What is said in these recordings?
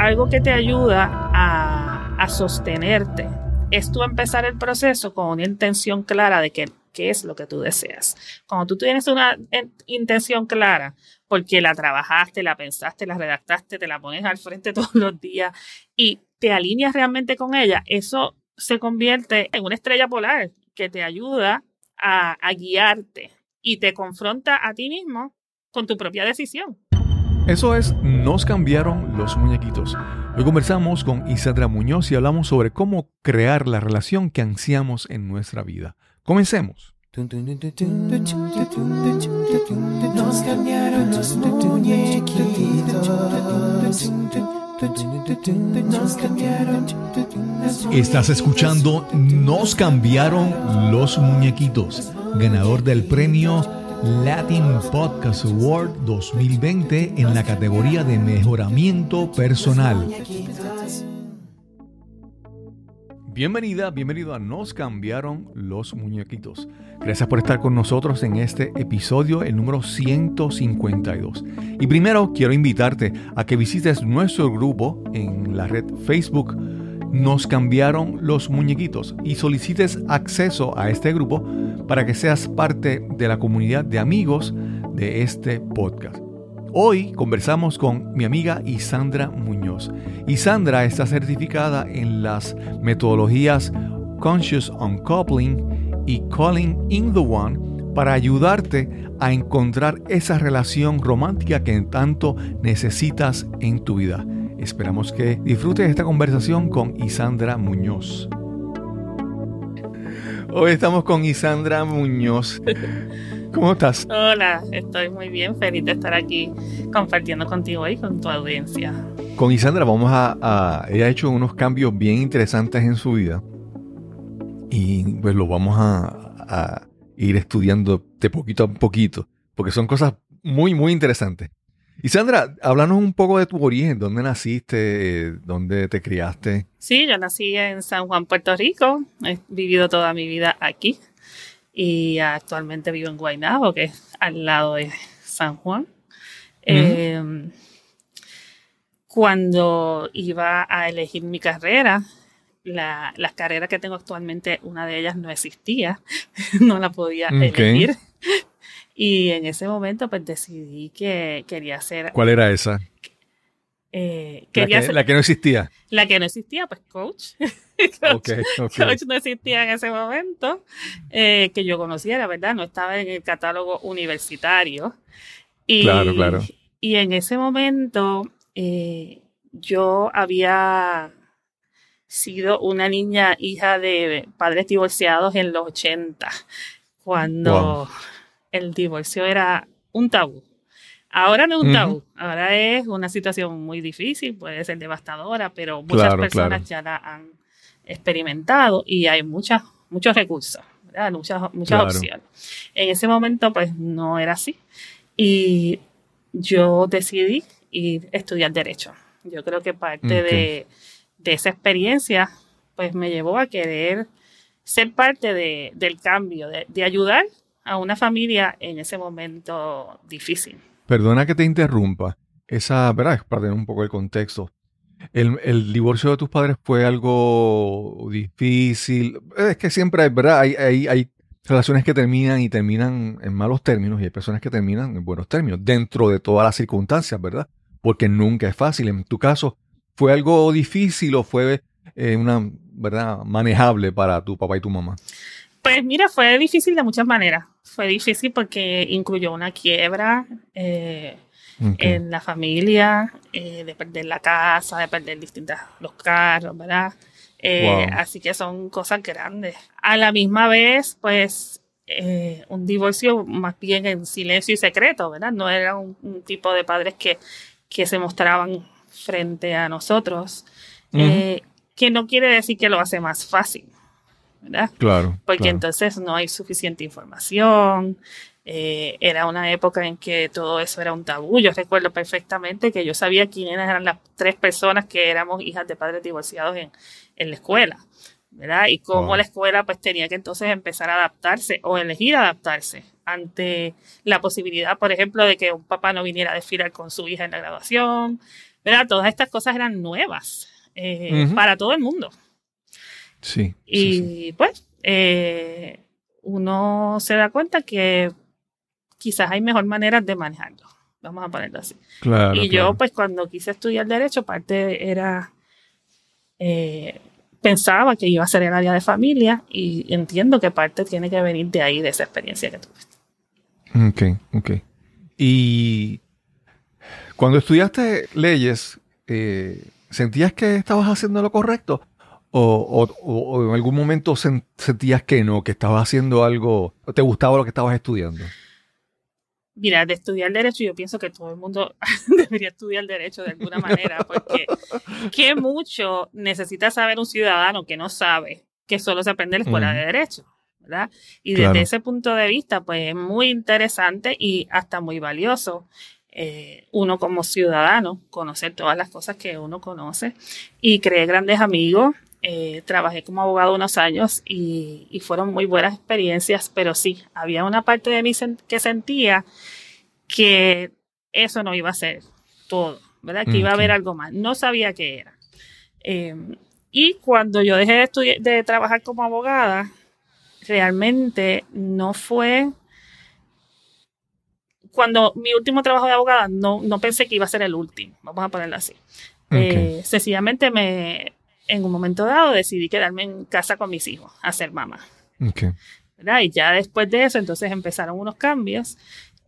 algo que te ayuda a, a sostenerte es tú empezar el proceso con una intención clara de que, qué es lo que tú deseas. Cuando tú tienes una intención clara, porque la trabajaste, la pensaste, la redactaste, te la pones al frente todos los días y te alineas realmente con ella, eso se convierte en una estrella polar que te ayuda a guiarte y te confronta a ti mismo con tu propia decisión. Eso es, nos cambiaron los muñequitos. Hoy conversamos con Isadra Muñoz y hablamos sobre cómo crear la relación que ansiamos en nuestra vida. Comencemos. Nos cambiaron los Estás escuchando Nos cambiaron los muñequitos, ganador del premio Latin Podcast Award 2020 en la categoría de mejoramiento personal. Bienvenida, bienvenido a Nos cambiaron los muñequitos. Gracias por estar con nosotros en este episodio, el número 152. Y primero quiero invitarte a que visites nuestro grupo en la red Facebook Nos cambiaron los muñequitos y solicites acceso a este grupo para que seas parte de la comunidad de amigos de este podcast. Hoy conversamos con mi amiga Isandra Muñoz. Isandra está certificada en las metodologías Conscious Uncoupling y Calling in the One para ayudarte a encontrar esa relación romántica que tanto necesitas en tu vida. Esperamos que disfrutes esta conversación con Isandra Muñoz. Hoy estamos con Isandra Muñoz. ¿Cómo estás? Hola, estoy muy bien, feliz de estar aquí compartiendo contigo y con tu audiencia. Con Isandra vamos a, ella ha hecho unos cambios bien interesantes en su vida y pues lo vamos a, a ir estudiando de poquito a poquito porque son cosas muy, muy interesantes. Y Sandra, háblanos un poco de tu origen, dónde naciste, dónde te criaste. Sí, yo nací en San Juan, Puerto Rico, he vivido toda mi vida aquí. Y actualmente vivo en Guaynabo, que es al lado de San Juan. Em, cuando iba a elegir mi carrera, la, las carreras que tengo actualmente, una de ellas no existía, no la podía elegir. Y en ese momento pues decidí que quería hacer... ¿Cuál era esa? Eh, la, que, la, que, no existía. La que no existía, pues coach. coach, no existía en ese momento. Eh, que yo conocía, la verdad, no estaba en el catálogo universitario. Y, claro, claro. Y en ese momento eh, yo había sido una niña hija de padres divorciados en los 80, cuando el divorcio era un tabú. Ahora no es un tabú, ahora es una situación muy difícil, puede ser devastadora, pero muchas personas ya la han experimentado y hay muchas, muchos recursos, muchas, muchas opciones. En ese momento pues no era así y yo decidí ir a estudiar derecho. Yo creo que parte de, de, esa experiencia pues me llevó a querer ser parte de, del cambio, de, de ayudar a una familia en ese momento difícil. Perdona que te interrumpa. Esa, ¿verdad? Para tener un poco el contexto. El, divorcio de tus padres fue algo difícil. Es que siempre, ¿verdad? Hay, hay, hay relaciones que terminan y terminan en malos términos y hay personas que terminan en buenos términos, dentro de todas las circunstancias, ¿verdad? Porque nunca es fácil. En tu caso, ¿fue algo difícil o fue eh, una, ¿verdad? Manejable para tu papá y tu mamá? Pues mira, fue difícil de muchas maneras. Fue difícil porque incluyó una quiebra eh, en la familia, eh, de perder la casa, de perder distintos los carros, ¿verdad? Eh, así que son cosas grandes. A la misma vez, pues, un divorcio más bien en silencio y secreto, ¿verdad? No era un, tipo de padres que, que se mostraban frente a nosotros, que no quiere decir que lo hace más fácil. ¿Verdad? Claro. Porque entonces no hay suficiente información. Eh, era una época en que todo eso era un tabú. Yo recuerdo perfectamente que yo sabía quiénes eran las tres personas que éramos hijas de padres divorciados en, en la escuela, ¿verdad? Y cómo la escuela pues tenía que entonces empezar a adaptarse o elegir adaptarse ante la posibilidad, por ejemplo, de que un papá no viniera a desfilar con su hija en la graduación. ¿verdad? Todas estas cosas eran nuevas eh, para todo el mundo. Sí. Y pues eh, uno se da cuenta que quizás hay mejor maneras de manejarlo. Vamos a ponerlo así. Claro, y yo, pues, cuando quise estudiar Derecho, parte era. Eh, pensaba que iba a ser el área de familia y entiendo que parte tiene que venir de ahí, de esa experiencia que tuve. Ok, ok. Y cuando estudiaste leyes, eh, ¿sentías que estabas haciendo lo correcto? O, en algún momento sentías que no, que estabas haciendo algo, te gustaba lo que estabas estudiando? Mira, de estudiar derecho, yo pienso que todo el mundo debería estudiar derecho de alguna manera, porque qué mucho necesita saber un ciudadano que no sabe que solo se aprende en la escuela de derecho, ¿verdad? Y desde ese punto de vista, pues es muy interesante y hasta muy valioso eh, uno como ciudadano conocer todas las cosas que uno conoce y creé grandes amigos eh, trabajé como abogado unos años y, fueron muy buenas experiencias, pero sí, había una parte de mí que sentía que eso no iba a ser todo, ¿verdad? Que iba a haber algo más. No sabía qué era. Em, y cuando yo dejé de, de trabajar como abogada, realmente no fue cuando mi último trabajo de abogada, no, no pensé que iba a ser el último, vamos a ponerlo así. Eh, sencillamente me, en un momento dado decidí quedarme en casa con mis hijos, a ser mamá. Y ya después de eso, entonces empezaron unos cambios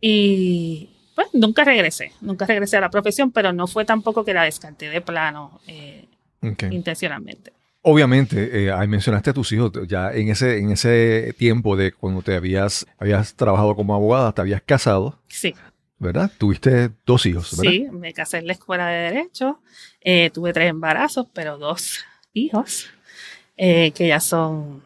y pues nunca regresé, nunca regresé a la profesión, pero no fue tampoco que la descarté de plano eh, intencionalmente. Obviamente, eh, mencionaste a tus hijos, ya en ese, en ese tiempo de cuando te habías, habías trabajado como abogada, te habías casado. Sí. ¿Verdad? Tuviste dos hijos, ¿verdad? Sí, me casé en la escuela de Derecho, eh, tuve tres embarazos, pero dos hijos, eh, que ya son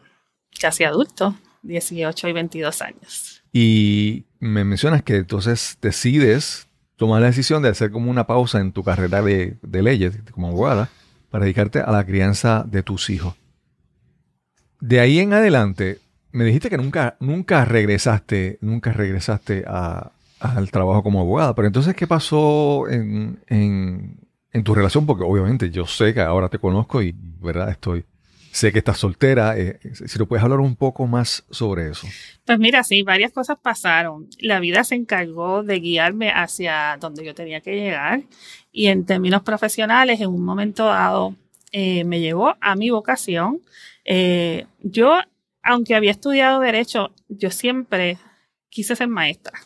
casi adultos, 18 y 22 años. Y me mencionas que entonces decides tomar la decisión de hacer como una pausa en tu carrera de, leyes como abogada para dedicarte a la crianza de tus hijos. De ahí en adelante, me dijiste que nunca, nunca regresaste, nunca regresaste al trabajo como abogada, pero entonces, ¿qué pasó en tu relación, porque obviamente yo sé que ahora te conozco y, ¿verdad? Estoy, sé que estás soltera. Eh, si lo puedes hablar un poco más sobre eso. Pues mira, sí, varias cosas pasaron. La vida se encargó de guiarme hacia donde yo tenía que llegar y en términos profesionales, en un momento dado, eh, me llevó a mi vocación. Eh, yo, aunque había estudiado derecho, yo siempre quise ser maestra.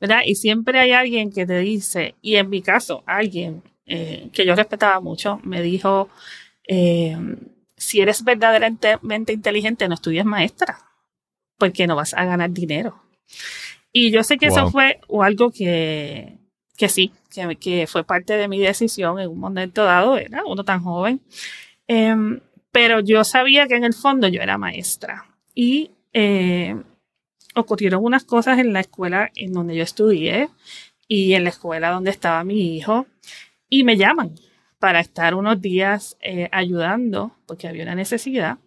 ¿verdad? Y siempre hay alguien que te dice, y en mi caso, alguien eh, que yo respetaba mucho, me dijo, eh, si eres verdaderamente inteligente, no estudies maestra, porque no vas a ganar dinero. Y yo sé que eso fue algo que, que sí, que, fue parte de mi decisión en un momento dado, era uno tan joven. Em, pero yo sabía que en el fondo yo era maestra. Y eh, ocurrieron unas cosas en la escuela en donde yo estudié y en la escuela donde estaba mi hijo y me llaman para estar unos días eh, ayudando porque había una necesidad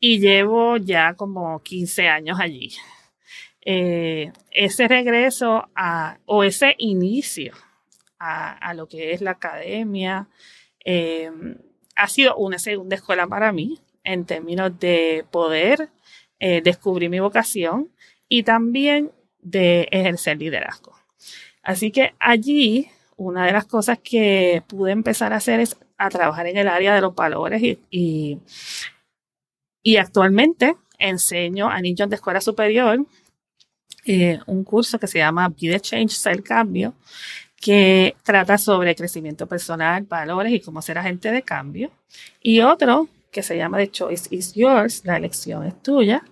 y llevo ya como 15 años allí. Eh, ese regreso a, o ese inicio a, lo que es la academia eh, ha sido una segunda escuela para mí en términos de poder descubrir mi vocación y también de ejercer liderazgo. Así que allí una de las cosas que pude empezar a hacer es a trabajar en el área de los valores y, actualmente enseño a niños de escuela superior eh, un curso que se llama Be the Change, Ser Cambio, que trata sobre crecimiento personal, valores y cómo ser agente de cambio. Y otro que se llama The Choice is Yours, la elección es tuya,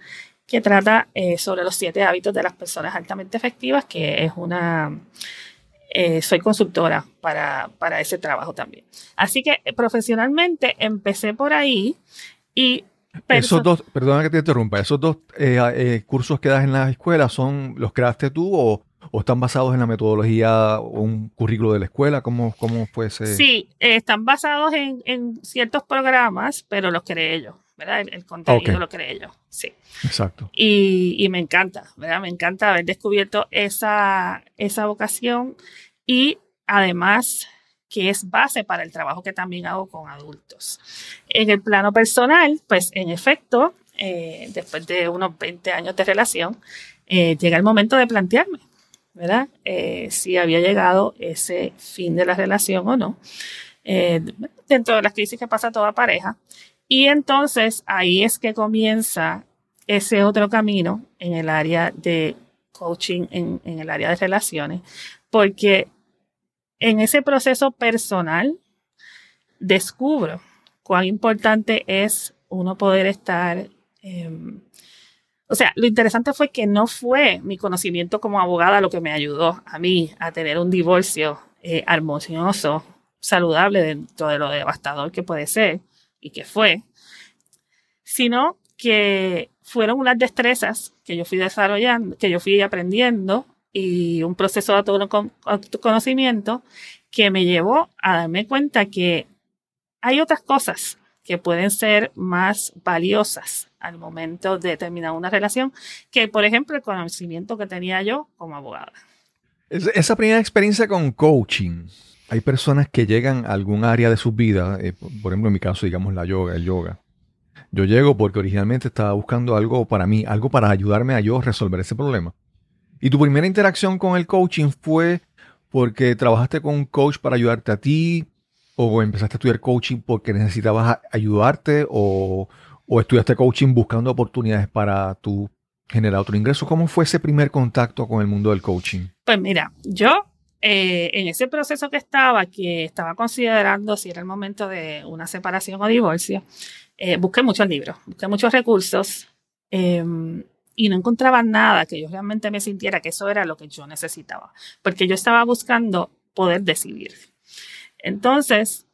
que trata eh, sobre los siete hábitos de las personas altamente efectivas, que es una eh, soy consultora para, para, ese trabajo también. Así que eh, profesionalmente empecé por ahí y... Esos dos, perdona que te interrumpa, esos dos eh, cursos que das en la escuela son, ¿los creaste tú o, o, están basados en la metodología o un currículo de la escuela? ¿Cómo, cómo fue ese? Sí, están basados en, en, ciertos programas, pero los creé yo. ¿Verdad? El, contenido lo creé yo, sí. Exacto. Y, y, me encanta, ¿verdad? Me encanta haber descubierto esa, esa vocación y además que es base para el trabajo que también hago con adultos. En el plano personal, pues en efecto, eh, después de unos 20 años de relación, eh, llega el momento de plantearme, ¿verdad? Eh, si había llegado ese fin de la relación o no, dentro de las crisis que pasa toda pareja. Y entonces ahí es que comienza ese otro camino en el área de coaching, en, en el área de relaciones, porque en ese proceso personal descubro cuán importante es uno poder estar... Em, o sea, lo interesante fue que no fue mi conocimiento como abogada lo que me ayudó a mí a tener un divorcio eh, armonioso, saludable dentro de lo devastador que puede ser y que fue, sino que fueron unas destrezas que yo fui desarrollando, que yo fui aprendiendo y un proceso de autoconocimiento que me llevó a darme cuenta que hay otras cosas que pueden ser más valiosas al momento de terminar una relación que, por ejemplo, el conocimiento que tenía yo como abogada. Esa primera experiencia con coaching, hay personas que llegan a algún área de su vida, eh, por ejemplo, en mi caso, digamos la yoga, el yoga. Yo llego porque originalmente estaba buscando algo para mí, algo para ayudarme a yo resolver ese problema. ¿Y tu primera interacción con el coaching fue porque trabajaste con un coach para ayudarte a ti? ¿O empezaste a estudiar coaching porque necesitabas ayudarte? ¿O, estudiaste coaching buscando oportunidades para tu generar otro ingreso? ¿Cómo fue ese primer contacto con el mundo del coaching? Pues mira, yo eh, en ese proceso que estaba, que estaba considerando si era el momento de una separación o divorcio, eh, busqué muchos libros, busqué muchos recursos. Em, y no encontraba nada que yo realmente me sintiera que eso era lo que yo necesitaba, porque yo estaba buscando poder decidir. Entonces,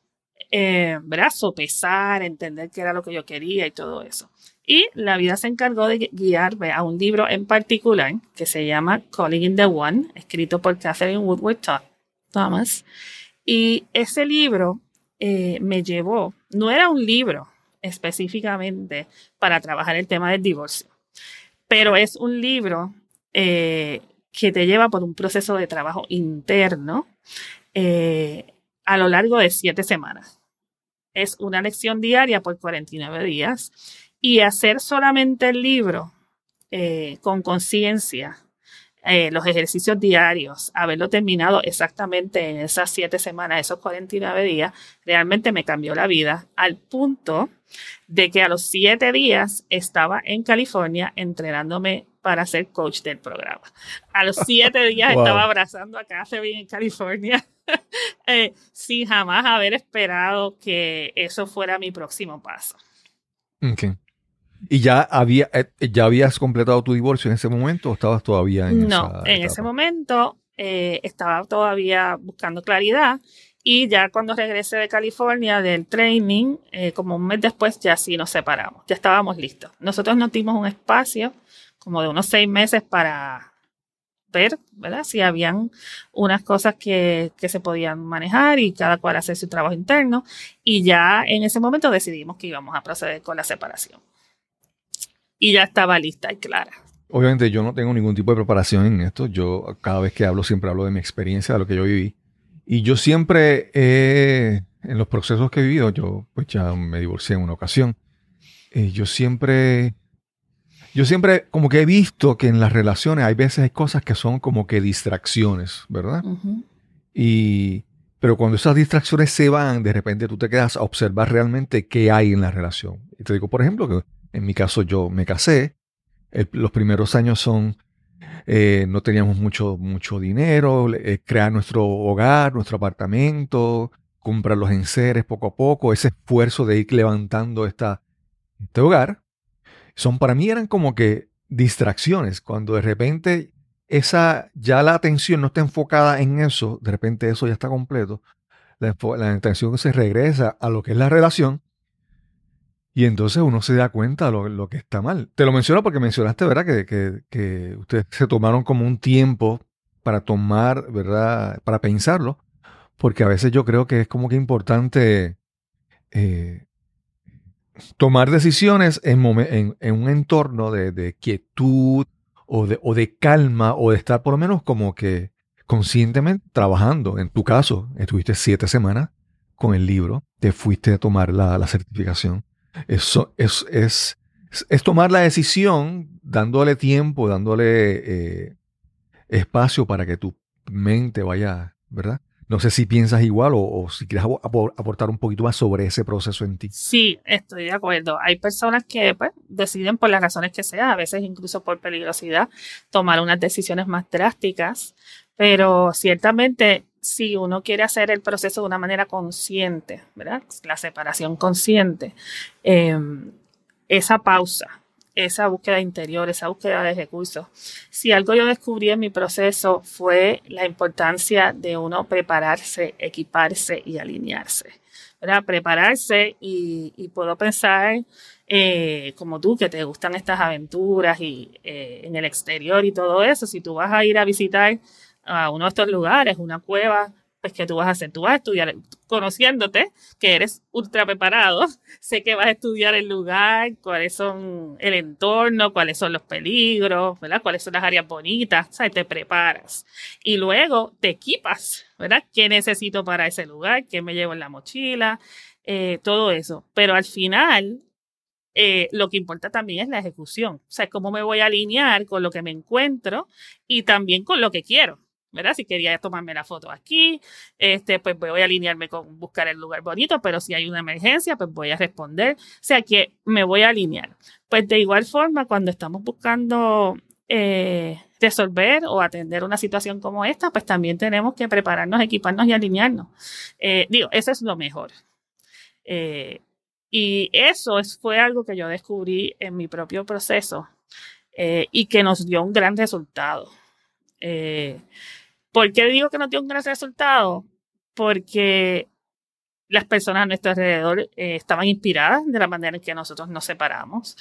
eh, ¿verdad? Sopesar, entender qué era lo que yo quería y todo eso. Y la vida se encargó de guiarme a un libro en particular que se llama Calling in the One, escrito por Catherine Woodward Thomas. Y ese libro eh, me llevó, no era un libro específicamente para trabajar el tema del divorcio, pero es un libro eh, que te lleva por un proceso de trabajo interno eh, a lo largo de siete semanas. Es una lección diaria por 49 días y hacer solamente el libro eh, con conciencia, los ejercicios diarios, haberlo terminado exactamente en esas siete semanas, esos 49 días, realmente me cambió la vida al punto de que a los siete días estaba en California entrenándome para ser coach del programa. A los siete días estaba abrazando a Catherine en California, eh, sin jamás haber esperado que eso fuera mi próximo paso. Okay. ¿Y ya, había, eh, ya habías completado tu divorcio en ese momento o estabas todavía en No, en ese momento eh, estaba todavía buscando claridad y ya cuando regresé de California del training, eh, como un mes después, ya sí nos separamos, ya estábamos listos. Nosotros nos dimos un espacio como de unos seis meses para ver, ¿verdad? Si habían unas cosas que, que se podían manejar y cada cual hacer su trabajo interno. Y ya en ese momento decidimos que íbamos a proceder con la separación. Y ya estaba lista y clara. Obviamente yo no tengo ningún tipo de preparación en esto. Yo cada vez que hablo siempre hablo de mi experiencia, de lo que yo viví. Y yo siempre, en los procesos que he vivido, yo pues ya me divorcié en una ocasión, eh, yo siempre, yo siempre como que he visto que en las relaciones hay veces hay cosas que son como que distracciones, ¿verdad? Y, pero cuando esas distracciones se van, de repente tú te quedas a observar realmente qué hay en la relación. Y te digo, por ejemplo, que en mi caso yo me casé, los primeros años son eh, no teníamos mucho, mucho dinero, eh, crear nuestro hogar, nuestro apartamento, comprar los enseres poco a poco, ese esfuerzo de ir levantando esta, este hogar, son para mí eran como que distracciones, cuando de repente esa, ya la atención no está enfocada en eso, de repente eso ya está completo, la, la atención se regresa a lo que es la relación y entonces uno se da cuenta de lo, que está mal. Te lo menciono porque mencionaste, ¿verdad? Que, ustedes se tomaron como un tiempo para tomar, ¿verdad? Para pensarlo. Porque a veces yo creo que es como que importante eh, tomar decisiones en, un entorno de, quietud o de, o de, calma o de estar por lo menos como que conscientemente trabajando. En tu caso, estuviste siete semanas con el libro, te fuiste a tomar la, certificación. Eso es, es, es, tomar la decisión dándole tiempo, dándole eh, espacio para que tu mente vaya, ¿verdad? No sé si piensas igual o, si quieres aportar un poquito más sobre ese proceso en ti. Sí, estoy de acuerdo. Hay personas que pues, deciden por las razones que sea, a veces incluso por peligrosidad, tomar unas decisiones más drásticas, pero ciertamente si uno quiere hacer el proceso de una manera consciente, ¿verdad? La separación consciente, em, esa pausa, esa búsqueda interior, esa búsqueda de recursos. Si algo yo descubrí en mi proceso fue la importancia de uno prepararse, equiparse y alinearse. ¿verdad? Prepararse y, puedo pensar eh, como tú, que te gustan estas aventuras y eh, en el exterior y todo eso, si tú vas a ir a visitar a uno de estos lugares, una cueva, pues que tú vas a hacer, tú vas a estudiar, conociéndote que eres ultra preparado, sé que vas a estudiar el lugar, cuáles son el entorno, cuáles son los peligros, ¿verdad? Cuáles son las áreas bonitas, ¿sabes? Te preparas. Y luego te equipas, ¿verdad? ¿Qué necesito para ese lugar? ¿Qué me llevo en la mochila? Eh, todo eso. Pero al final, eh, lo que importa también es la ejecución. O sea, cómo me voy a alinear con lo que me encuentro y también con lo que quiero. ¿Verdad? Si quería tomarme la foto aquí, este, pues voy a alinearme con buscar el lugar bonito, pero si hay una emergencia, pues voy a responder. O sea que me voy a alinear. Pues de igual forma, cuando estamos buscando eh, resolver o atender una situación como esta, pues también tenemos que prepararnos, equiparnos y alinearnos. Eh, digo, eso es lo mejor. Eh, y eso es, fue algo que yo descubrí en mi propio proceso y que nos dio un gran resultado. ¿Por qué digo que no tiene un gran resultado? Porque las personas a nuestro alrededor eh, estaban inspiradas de la manera en que nosotros nos separamos,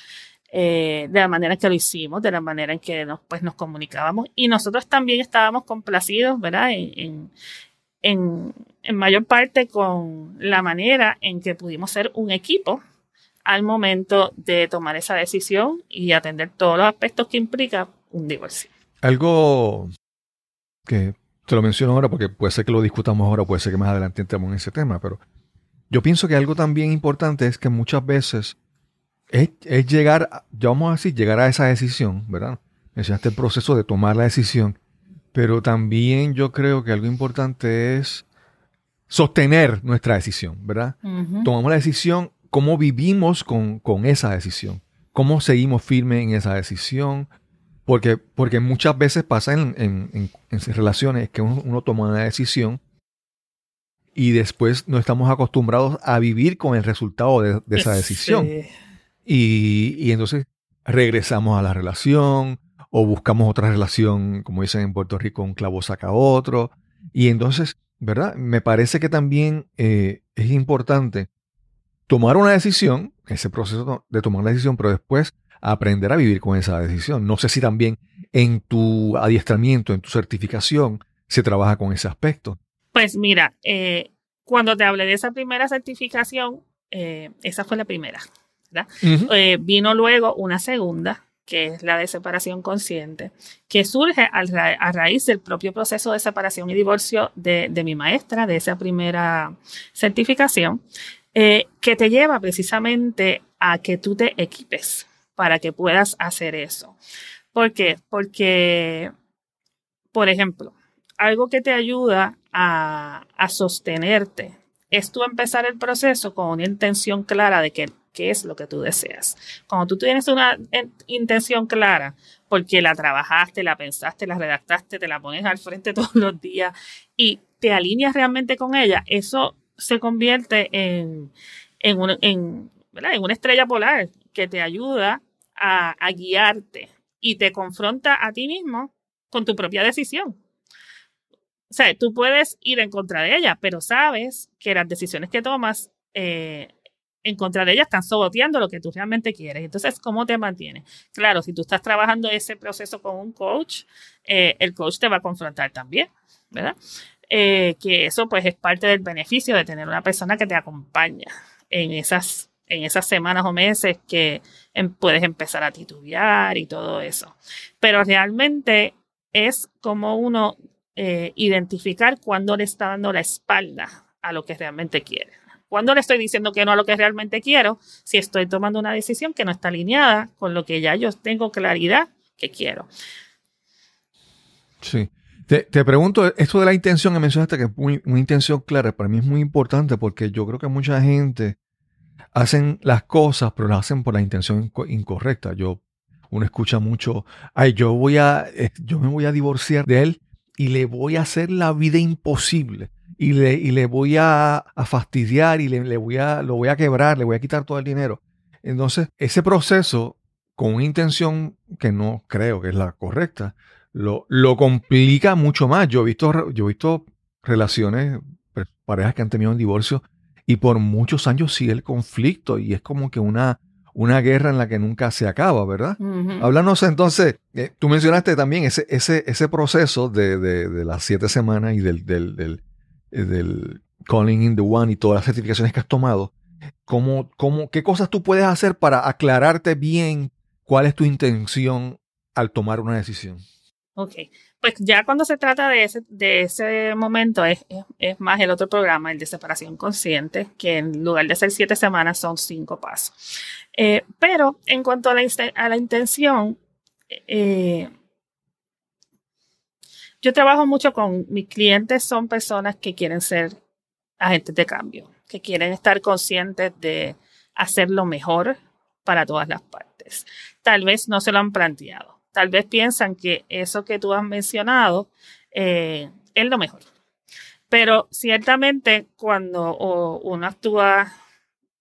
eh, de la manera en que lo hicimos, de la manera en que nos, pues, nos comunicábamos y nosotros también estábamos complacidos, ¿verdad? En, en, en mayor parte con la manera en que pudimos ser un equipo al momento de tomar esa decisión y atender todos los aspectos que implica un divorcio. Algo que te lo menciono ahora porque puede ser que lo discutamos ahora, puede ser que más adelante entremos en ese tema, pero yo pienso que algo también importante es que muchas veces es, llegar, ya vamos a decir, llegar a esa decisión, ¿verdad? Mencionaste el proceso de tomar la decisión, pero también yo creo que algo importante es sostener nuestra decisión, ¿verdad? Tomamos la decisión, cómo vivimos con, con esa decisión, cómo seguimos firmes en esa decisión, porque, porque muchas veces pasa en, en, relaciones que uno, toma una decisión y después no estamos acostumbrados a vivir con el resultado de, esa decisión. Y, y, entonces regresamos a la relación o buscamos otra relación, como dicen en Puerto Rico, un clavo saca otro. Y entonces, ¿verdad? Me parece que también eh, es importante tomar una decisión, ese proceso de tomar la decisión, pero después aprender a vivir con esa decisión. No sé si también en tu adiestramiento, en tu certificación, se trabaja con ese aspecto. Pues mira, eh, cuando te hablé de esa primera certificación, eh, esa fue la primera. Eh, vino luego una segunda, que es la de separación consciente, que surge a, raíz del propio proceso de separación y divorcio de, de mi maestra, de esa primera certificación, que te lleva precisamente a que tú te equipes para que puedas hacer eso. ¿Por qué? Porque, por ejemplo, algo que te ayuda a, sostenerte es tú empezar el proceso con una intención clara de qué es lo que tú deseas. Cuando tú tienes una intención clara, porque la trabajaste, la pensaste, la redactaste, te la pones al frente todos los días y te alineas realmente con ella, eso se convierte en, en, en una estrella polar que te ayuda a, guiarte y te confronta a ti mismo con tu propia decisión. O sea, tú puedes ir en contra de ella, pero sabes que las decisiones que tomas eh, en contra de ella están saboteando lo que tú realmente quieres. Entonces, ¿cómo te mantienes? Claro, si tú estás trabajando ese proceso con un coach, eh, el coach te va a confrontar también, ¿verdad? Eh, que eso pues es parte del beneficio de tener una persona que te acompaña en esas en esas semanas o meses que em, puedes empezar a titubear y todo eso. Pero realmente es como uno eh, identificar cuándo le está dando la espalda a lo que realmente quiere. Cuando le estoy diciendo que no a lo que realmente quiero, si estoy tomando una decisión que no está alineada con lo que ya yo tengo claridad que quiero. Sí. Te, pregunto, esto de la intención que mencionaste, que es una intención clara, para mí es muy importante porque yo creo que mucha gente hacen las cosas, pero las hacen por la intención incorrecta. Yo, uno escucha mucho, ay, yo voy a, eh, yo me voy a divorciar de él y le voy a hacer la vida imposible. Y le, y le voy a, fastidiar y le, voy a, lo voy a quebrar, le voy a quitar todo el dinero. Entonces, ese proceso, con una intención que no creo que es la correcta, lo, lo complica mucho más. Yo he visto, yo he visto relaciones, pues, parejas que han tenido un divorcio y por muchos años sigue el conflicto y es como que una, una guerra en la que nunca se acaba, ¿verdad? Háblanos entonces, eh, tú mencionaste también ese, ese, ese proceso de, de, las siete semanas y del, del, del, eh, del, Calling in the One y todas las certificaciones que has tomado. ¿Cómo, cómo, ¿Qué cosas tú puedes hacer para aclararte bien cuál es tu intención al tomar una decisión? Ok, pues ya cuando se trata de ese, de ese momento es, es, más el otro programa, el de separación consciente, que en lugar de ser siete semanas son cinco pasos. Eh, pero en cuanto a la, a la intención, eh, yo trabajo mucho con mis clientes, son personas que quieren ser agentes de cambio, que quieren estar conscientes de hacer lo mejor para todas las partes. Tal vez no se lo han planteado tal vez piensan que eso que tú has mencionado eh, es lo mejor. Pero ciertamente cuando uno actúa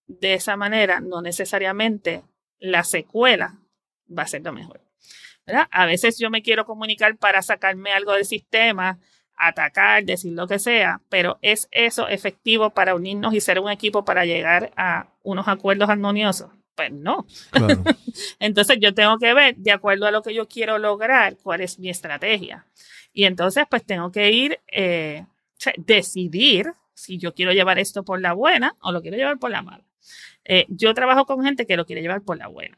de esa manera, no necesariamente la secuela va a ser lo mejor. A veces yo me quiero comunicar para sacarme algo del sistema, atacar, decir lo que sea, pero ¿es eso efectivo para unirnos y ser un equipo para llegar a unos acuerdos armoniosos? Pues no. entonces yo tengo que ver, de acuerdo a lo que yo quiero lograr, cuál es mi estrategia. Y entonces pues tengo que ir, eh, decidir si yo quiero llevar esto por la buena o lo quiero llevar por la mala. Eh, yo trabajo con gente que lo quiere llevar por la buena.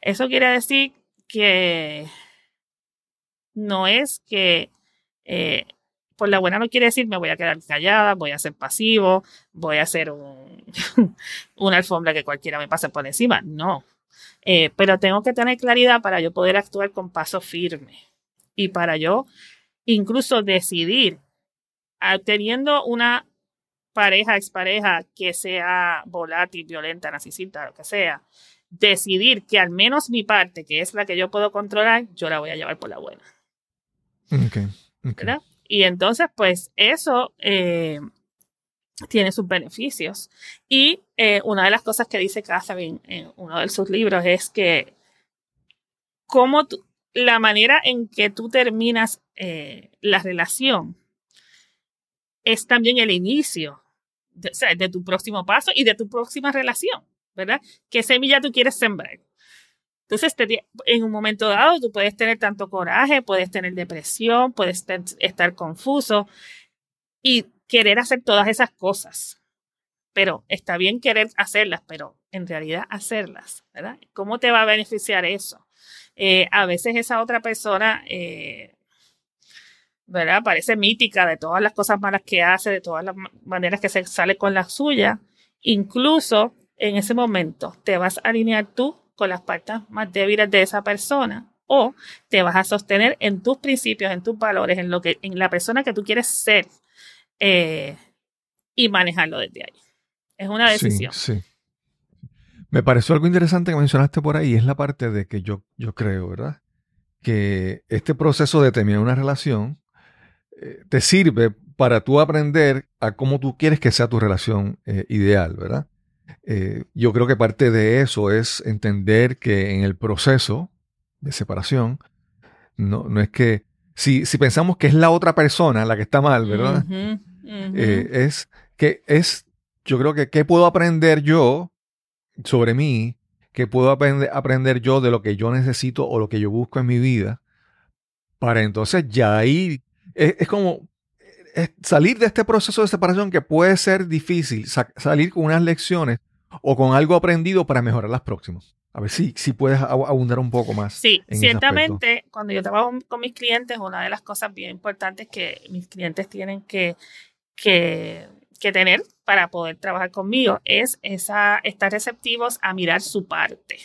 Eso quiere decir que no es que eh, por la buena no quiere decir me voy a quedar callada, voy a ser pasivo, voy a hacer un, una alfombra que cualquiera me pase por encima. No. Eh, pero tengo que tener claridad para yo poder actuar con paso firme y para yo incluso decidir, ah, teniendo una pareja, expareja que sea volátil, violenta, narcisista, lo que sea, decidir que al menos mi parte, que es la que yo puedo controlar, yo la voy a llevar por la buena. Okay, ¿Verdad? Y entonces, pues eso eh, tiene sus beneficios. Y eh, una de las cosas que dice Catherine en uno de sus libros es que cómo la manera en que tú terminas eh, la relación es también el inicio de, de tu próximo paso y de tu próxima relación, ¿verdad? ¿Qué semilla tú quieres sembrar? Entonces, en un momento dado, tú puedes tener tanto coraje, puedes tener depresión, puedes estar confuso y querer hacer todas esas cosas. Pero está bien querer hacerlas, pero en realidad hacerlas, ¿verdad? ¿Cómo te va a beneficiar eso? Eh, a veces esa otra persona, eh, ¿verdad? Parece mítica de todas las cosas malas que hace, de todas las maneras que se sale con la suya. Incluso en ese momento te vas a alinear tú con las partes más débiles de esa persona o te vas a sostener en tus principios, en tus valores, en lo que, en la persona que tú quieres ser eh, y manejarlo desde ahí. Es una decisión. Sí, Me pareció algo interesante que mencionaste por ahí, es la parte de que yo, yo creo, ¿verdad? Que este proceso de terminar una relación eh, te sirve para tú aprender a cómo tú quieres que sea tu relación eh, ideal, ¿verdad? Eh, yo creo que parte de eso es entender que en el proceso de separación, no, no es que, si, si pensamos que es la otra persona la que está mal, ¿verdad? Eh, es que es, yo creo que, ¿qué puedo aprender yo sobre mí? ¿Qué puedo aprender, aprender yo de lo que yo necesito o lo que yo busco en mi vida? Para entonces ya ahí, es como salir de este proceso de separación que puede ser difícil, salir con unas lecciones o con algo aprendido para mejorar las próximas. A ver si, si puedes abundar un poco más. Sí, ciertamente, cuando yo trabajo con mis clientes, una de las cosas bien importantes que mis clientes tienen que, que, tener para poder trabajar conmigo es esa, estar receptivos a mirar su parte.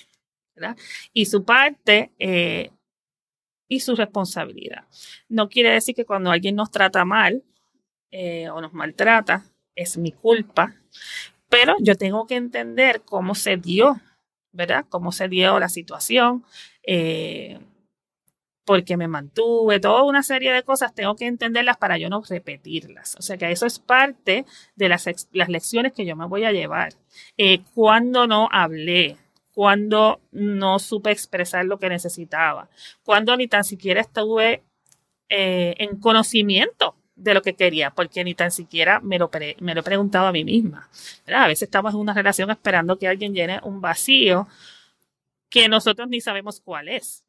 ¿verdad? Y su parte eh, y su responsabilidad. No quiere decir que cuando alguien nos trata mal eh, o nos maltrata, es mi culpa, pero yo tengo que entender cómo se dio, ¿verdad? Cómo se dio la situación, eh, porque me mantuve, toda una serie de cosas, tengo que entenderlas para yo no repetirlas. O sea que eso es parte de las, las lecciones que yo me voy a llevar. Eh, cuando no hablé, cuando no supe expresar lo que necesitaba, cuando ni tan siquiera estuve en conocimiento de lo que quería, porque ni tan siquiera me lo, me lo he preguntado a mí misma. A veces estamos en una relación esperando que alguien llene un vacío que nosotros ni sabemos cuál es.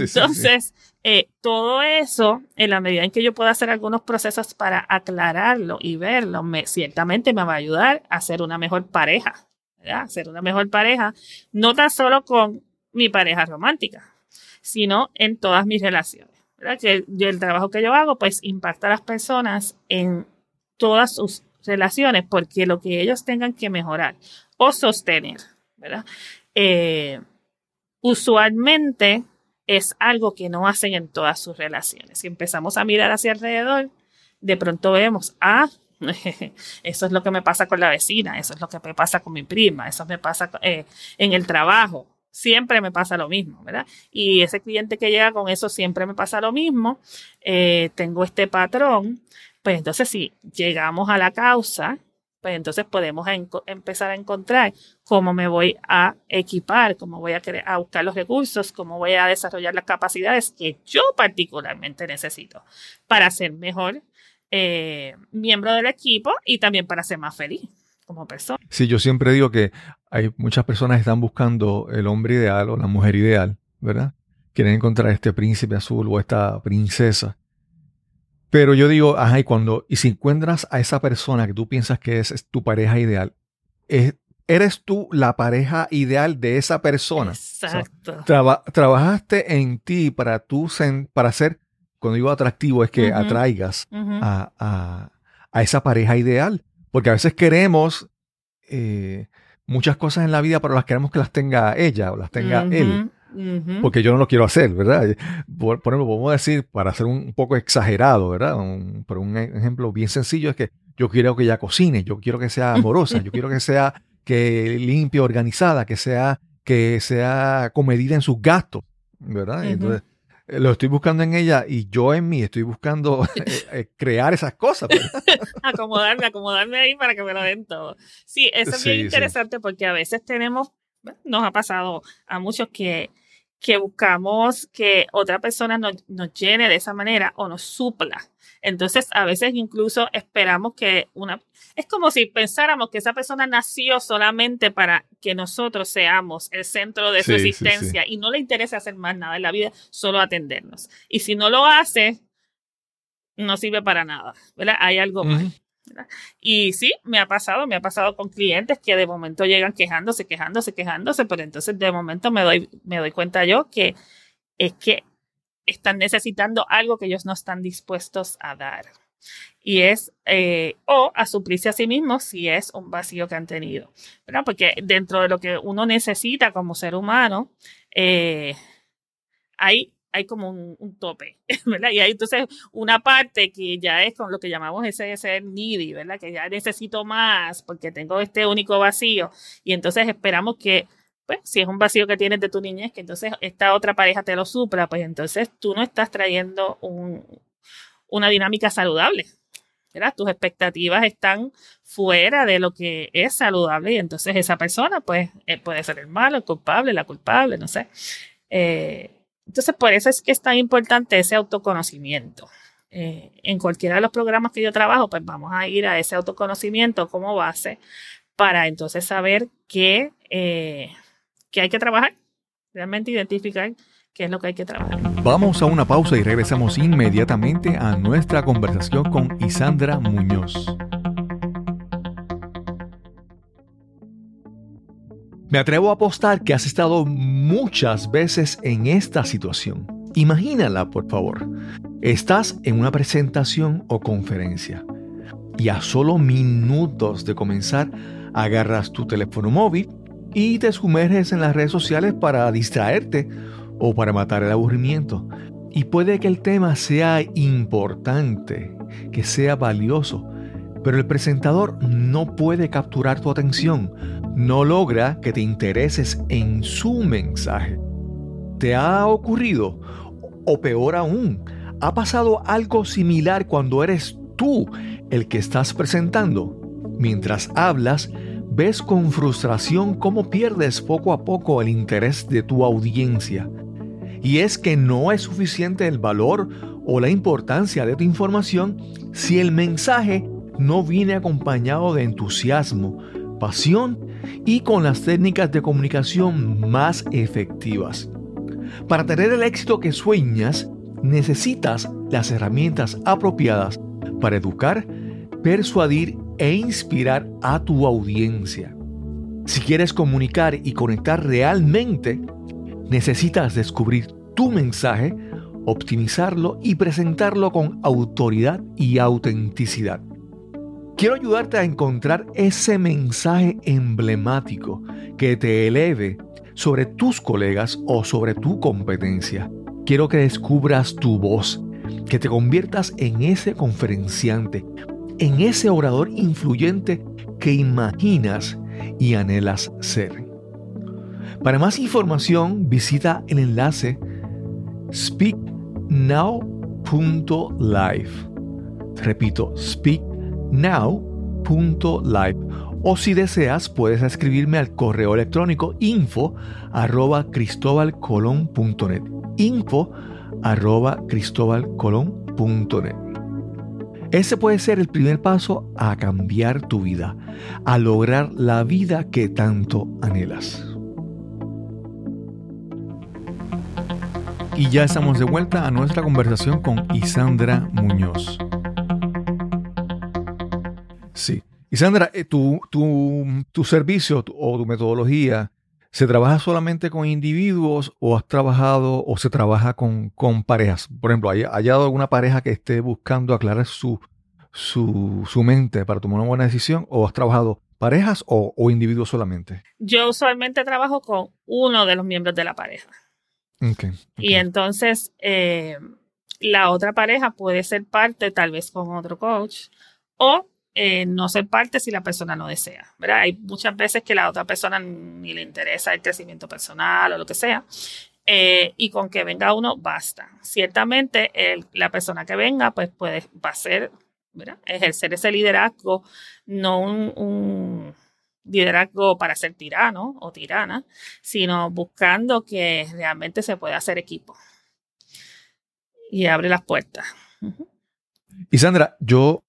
Entonces, eh, todo eso, en la medida en que yo pueda hacer algunos procesos para aclararlo y verlo, me, ciertamente me va a ayudar a ser una mejor pareja, ¿verdad? ser una mejor pareja, no tan solo con mi pareja romántica, sino en todas mis relaciones. Que el trabajo que yo hago, pues impacta a las personas en todas sus relaciones, porque lo que ellos tengan que mejorar o sostener. Eh, usualmente es algo que no hacen en todas sus relaciones. Si empezamos a mirar hacia alrededor, de pronto vemos, ah, eso es lo que me pasa con la vecina, eso es lo que me pasa con mi prima, eso me pasa eh, en el trabajo, siempre me pasa lo mismo, ¿verdad? Y ese cliente que llega con eso siempre me pasa lo mismo, eh, tengo este patrón, pues entonces si llegamos a la causa, pues entonces podemos empezar a encontrar cómo me voy a equipar, cómo voy a, a buscar los recursos, cómo voy a desarrollar las capacidades que yo particularmente necesito para ser mejor eh, miembro del equipo y también para ser más feliz como persona. Sí, yo siempre digo que hay muchas personas que están buscando el hombre ideal o la mujer ideal, ¿verdad? Quieren encontrar este príncipe azul o esta princesa. Pero yo digo, ajá, y cuando, y si encuentras a esa persona que tú piensas que es, tu pareja ideal, eres tú la pareja ideal de esa persona. Exacto. trabajaste en ti para tú, para ser, cuando digo atractivo, es que atraigas a, esa pareja ideal. Porque a veces queremos eh, muchas cosas en la vida, pero las queremos que las tenga ella o las tenga él. Porque yo no lo quiero hacer, ¿verdad? Por, ejemplo, podemos decir, para ser un poco exagerado, ¿verdad? Un, pero un ejemplo bien sencillo es que yo quiero que ella cocine, yo quiero que sea amorosa, yo quiero que sea que limpie, organizada, que sea, que sea comedida en sus gastos, ¿verdad? Entonces, eh, lo estoy buscando en ella y yo en mí estoy buscando eh, eh, crear esas cosas. acomodarme, acomodarme ahí para que me lo den todo. Sí, eso es bien interesante porque a veces tenemos, nos ha pasado a muchos que, que buscamos que otra persona nos, nos llene de esa manera o nos supla. Entonces, a veces incluso esperamos que una, es como si pensáramos que esa persona nació solamente para que nosotros seamos el centro de su existencia y no le interesa hacer más nada en la vida, solo atendernos. Y si no lo hace, no sirve para nada, ¿verdad? Hay algo mal. Y sí, me ha pasado, me ha pasado con clientes que de momento llegan quejándose, quejándose, quejándose, pero entonces de momento me doy, me doy cuenta yo que es que están necesitando algo que ellos no están dispuestos a dar y es eh, o a suplirse a sí mismos si es un vacío que han tenido. Porque dentro de lo que uno necesita como ser humano, eh, hay, hay como un, tope, ¿verdad? Y hay entonces una parte que ya es con lo que llamamos ese ser needy, ¿verdad? Que ya necesito más porque tengo este único vacío y entonces esperamos que pues si es un vacío que tienes de tu niñez, que entonces esta otra pareja te lo supla, pues entonces tú no estás trayendo un, una dinámica saludable. ¿verdad? Tus expectativas están fuera de lo que es saludable y entonces esa persona pues eh, puede ser el malo, el culpable, la culpable, no sé. Eh, entonces por eso es que es tan importante ese autoconocimiento. Eh, en cualquiera de los programas que yo trabajo pues vamos a ir a ese autoconocimiento como base para entonces saber qué, qué hay que trabajar, realmente identificar qué es lo que hay que trabajar. Vamos a una pausa y regresamos inmediatamente a nuestra conversación con Isandra Muñoz. Me atrevo a apostar que has estado muchas veces en esta situación. Imagínala, por favor. Estás en una presentación o conferencia y a solo minutos de comenzar agarras tu teléfono móvil y te sumerges en las redes sociales para distraerte o para matar el aburrimiento. Y puede que el tema sea importante, que sea valioso, pero el presentador no puede capturar tu atención, no logra que te intereses en su mensaje. ¿Te ha ocurrido? O peor aún, ¿ha pasado algo similar cuando eres tú el que estás presentando? Mientras hablas, ves con frustración cómo pierdes poco a poco el interés de tu audiencia. Y es que no es suficiente el valor o la importancia de tu información si el mensaje no viene acompañado de entusiasmo, pasión y con las técnicas de comunicación más efectivas. Para tener el éxito que sueñas, necesitas las herramientas apropiadas para educar, persuadir e inspirar a tu audiencia. Si quieres comunicar y conectar realmente, necesitas descubrir tu mensaje, optimizarlo y presentarlo con autoridad y autenticidad. Quiero ayudarte a encontrar ese mensaje emblemático que te eleve sobre tus colegas o sobre tu competencia. Quiero que descubras tu voz, que te conviertas en ese conferenciante, en ese orador influyente que imaginas y anhelas ser. Para más información visita el enlace speaknow.live. Repito, speaknow.live. O si deseas, puedes escribirme al correo electrónico info arroba cristobalcolón.net. Info arroba cristobalcolón.net. Ese puede ser el primer paso a cambiar tu vida, a lograr la vida que tanto anhelas. Y ya estamos de vuelta a nuestra conversación con Isandra Muñoz. Sí. Isandra, eh, tu, tu, servicio o tu metodología, ¿se trabaja solamente con individuos o has trabajado o se trabaja con, con parejas? Por ejemplo, ¿hay hallado alguna pareja que esté buscando aclarar su, su, su, mente para tomar una buena decisión o has trabajado parejas o, o individuos solamente? Yo usualmente trabajo con uno de los miembros de la pareja. Y entonces eh, la otra pareja puede ser parte tal vez con otro coach o eh, no ser parte si la persona no desea. ¿verdad? Hay muchas veces que la otra persona ni le interesa el crecimiento personal o lo que sea. Eh, y con que venga uno basta. Ciertamente la persona que venga pues puede, va a ser, ejercer ese liderazgo, no un liderazgo para ser tirano o tirana, sino buscando que realmente se pueda hacer equipo. Y abre las puertas. Y Sandra, yo,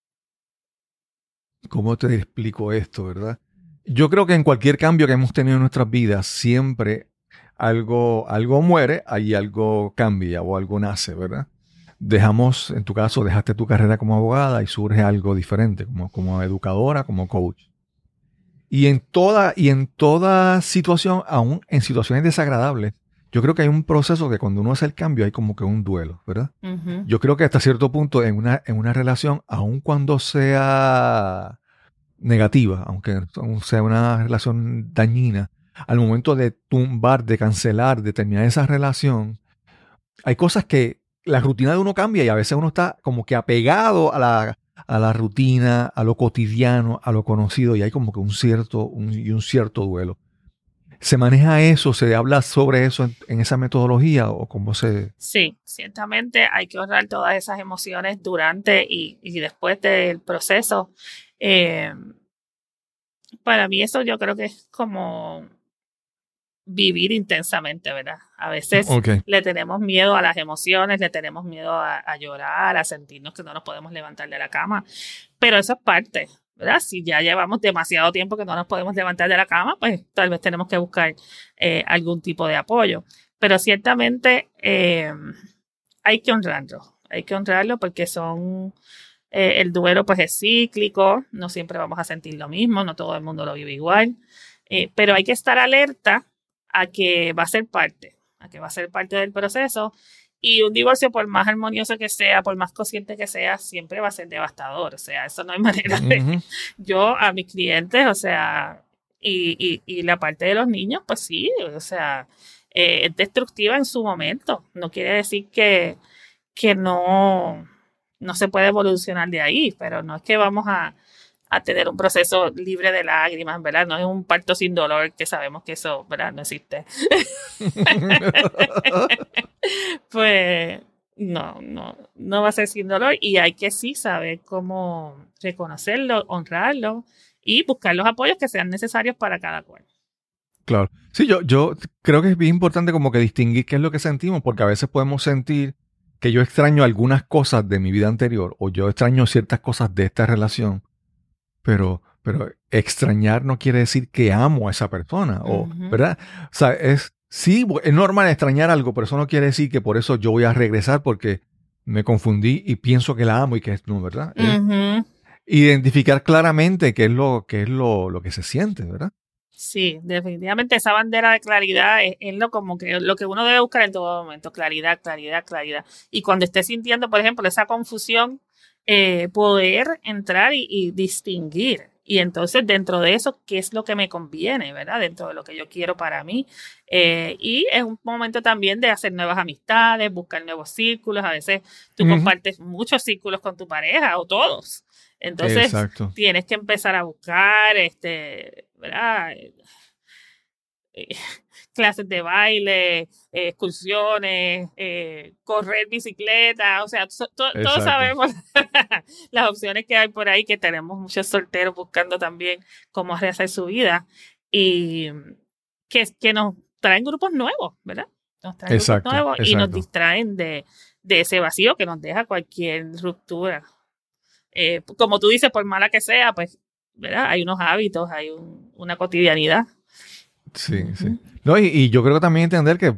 ¿cómo te explico esto, verdad? Yo creo que en cualquier cambio que hemos tenido en nuestras vidas, siempre algo, algo muere, ahí algo cambia o algo nace, ¿verdad? Dejamos, en tu caso, dejaste tu carrera como abogada y surge algo diferente, como, como educadora, como coach. Y en toda, y en toda situación, aún en situaciones desagradables, yo creo que hay un proceso que cuando uno hace el cambio hay como que un duelo, ¿verdad? Yo creo que hasta cierto punto en una, en una relación, aun cuando sea negativa, aunque sea una relación dañina, al momento de tumbar, de cancelar, de terminar esa relación, hay cosas que la rutina de uno cambia y a veces uno está como que apegado a la, a la rutina, a lo cotidiano, a lo conocido, y hay como que un cierto, y un cierto duelo. ¿Se maneja eso? ¿Se habla sobre eso en, esa metodología o cómo se...? Sí, ciertamente hay que ahorrar todas esas emociones durante y, después del proceso. Eh, para mí eso yo creo que es como vivir intensamente, ¿verdad? A veces le tenemos miedo a las emociones, le tenemos miedo a, llorar, a sentirnos que no nos podemos levantar de la cama, pero eso es parte, ¿verdad? Si ya llevamos demasiado tiempo que no nos podemos levantar de la cama, pues tal vez tenemos que buscar eh, algún tipo de apoyo. Pero ciertamente eh, hay que honrarlo, hay que honrarlo porque son... Eh, el duelo pues es cíclico, no siempre vamos a sentir lo mismo, no todo el mundo lo vive igual. Eh, pero hay que estar alerta a que va a ser parte, a que va a ser parte del proceso. Y un divorcio, por más armonioso que sea, por más consciente que sea, siempre va a ser devastador. O sea, eso no hay manera de... Yo a mis clientes, o sea, y, y, la parte de los niños, pues sí, o sea, eh, es destructiva en su momento. No quiere decir que, que no, no se puede evolucionar de ahí, pero no es que vamos a, a tener un proceso libre de lágrimas, ¿verdad? No es un parto sin dolor, que sabemos que eso, ¿verdad? No existe. pues no, no, no va a ser sin dolor y hay que sí saber cómo reconocerlo, honrarlo y buscar los apoyos que sean necesarios para cada cual. Claro. Sí, yo, yo creo que es bien importante como que distinguir qué es lo que sentimos, porque a veces podemos sentir que yo extraño algunas cosas de mi vida anterior o yo extraño ciertas cosas de esta relación pero, pero extrañar no quiere decir que amo a esa persona, o, ¿verdad? O sea, es, sí, es normal extrañar algo, pero eso no quiere decir que por eso yo voy a regresar porque me confundí y pienso que la amo y que es no, ¿verdad? identificar claramente qué es lo, qué es lo, lo que se siente, ¿verdad? Sí, definitivamente esa bandera de claridad es, lo como que lo que uno debe buscar en todo momento, claridad, claridad, claridad. Y cuando esté sintiendo, por ejemplo, esa confusión, eh, poder entrar y, distinguir. Y entonces dentro de eso, ¿qué es lo que me conviene, verdad? Dentro de lo que yo quiero para mí. Eh, y es un momento también de hacer nuevas amistades, buscar nuevos círculos. A veces tú compartes muchos círculos con tu pareja o todos. Entonces tienes que empezar a buscar, este, ¿verdad? Eh, clases de baile, eh, excursiones, eh, correr bicicleta, o sea, todos sabemos las opciones que hay por ahí, que tenemos muchos solteros buscando también cómo rehacer su vida y que, que nos traen grupos nuevos, ¿verdad? Nos traen grupos nuevos y nos distraen de, de, ese vacío que nos deja cualquier ruptura. como tú dices, por mala que sea, pues, ¿verdad? Hay unos hábitos, hay una cotidianidad Sí, sí. No, y, yo creo que también entender que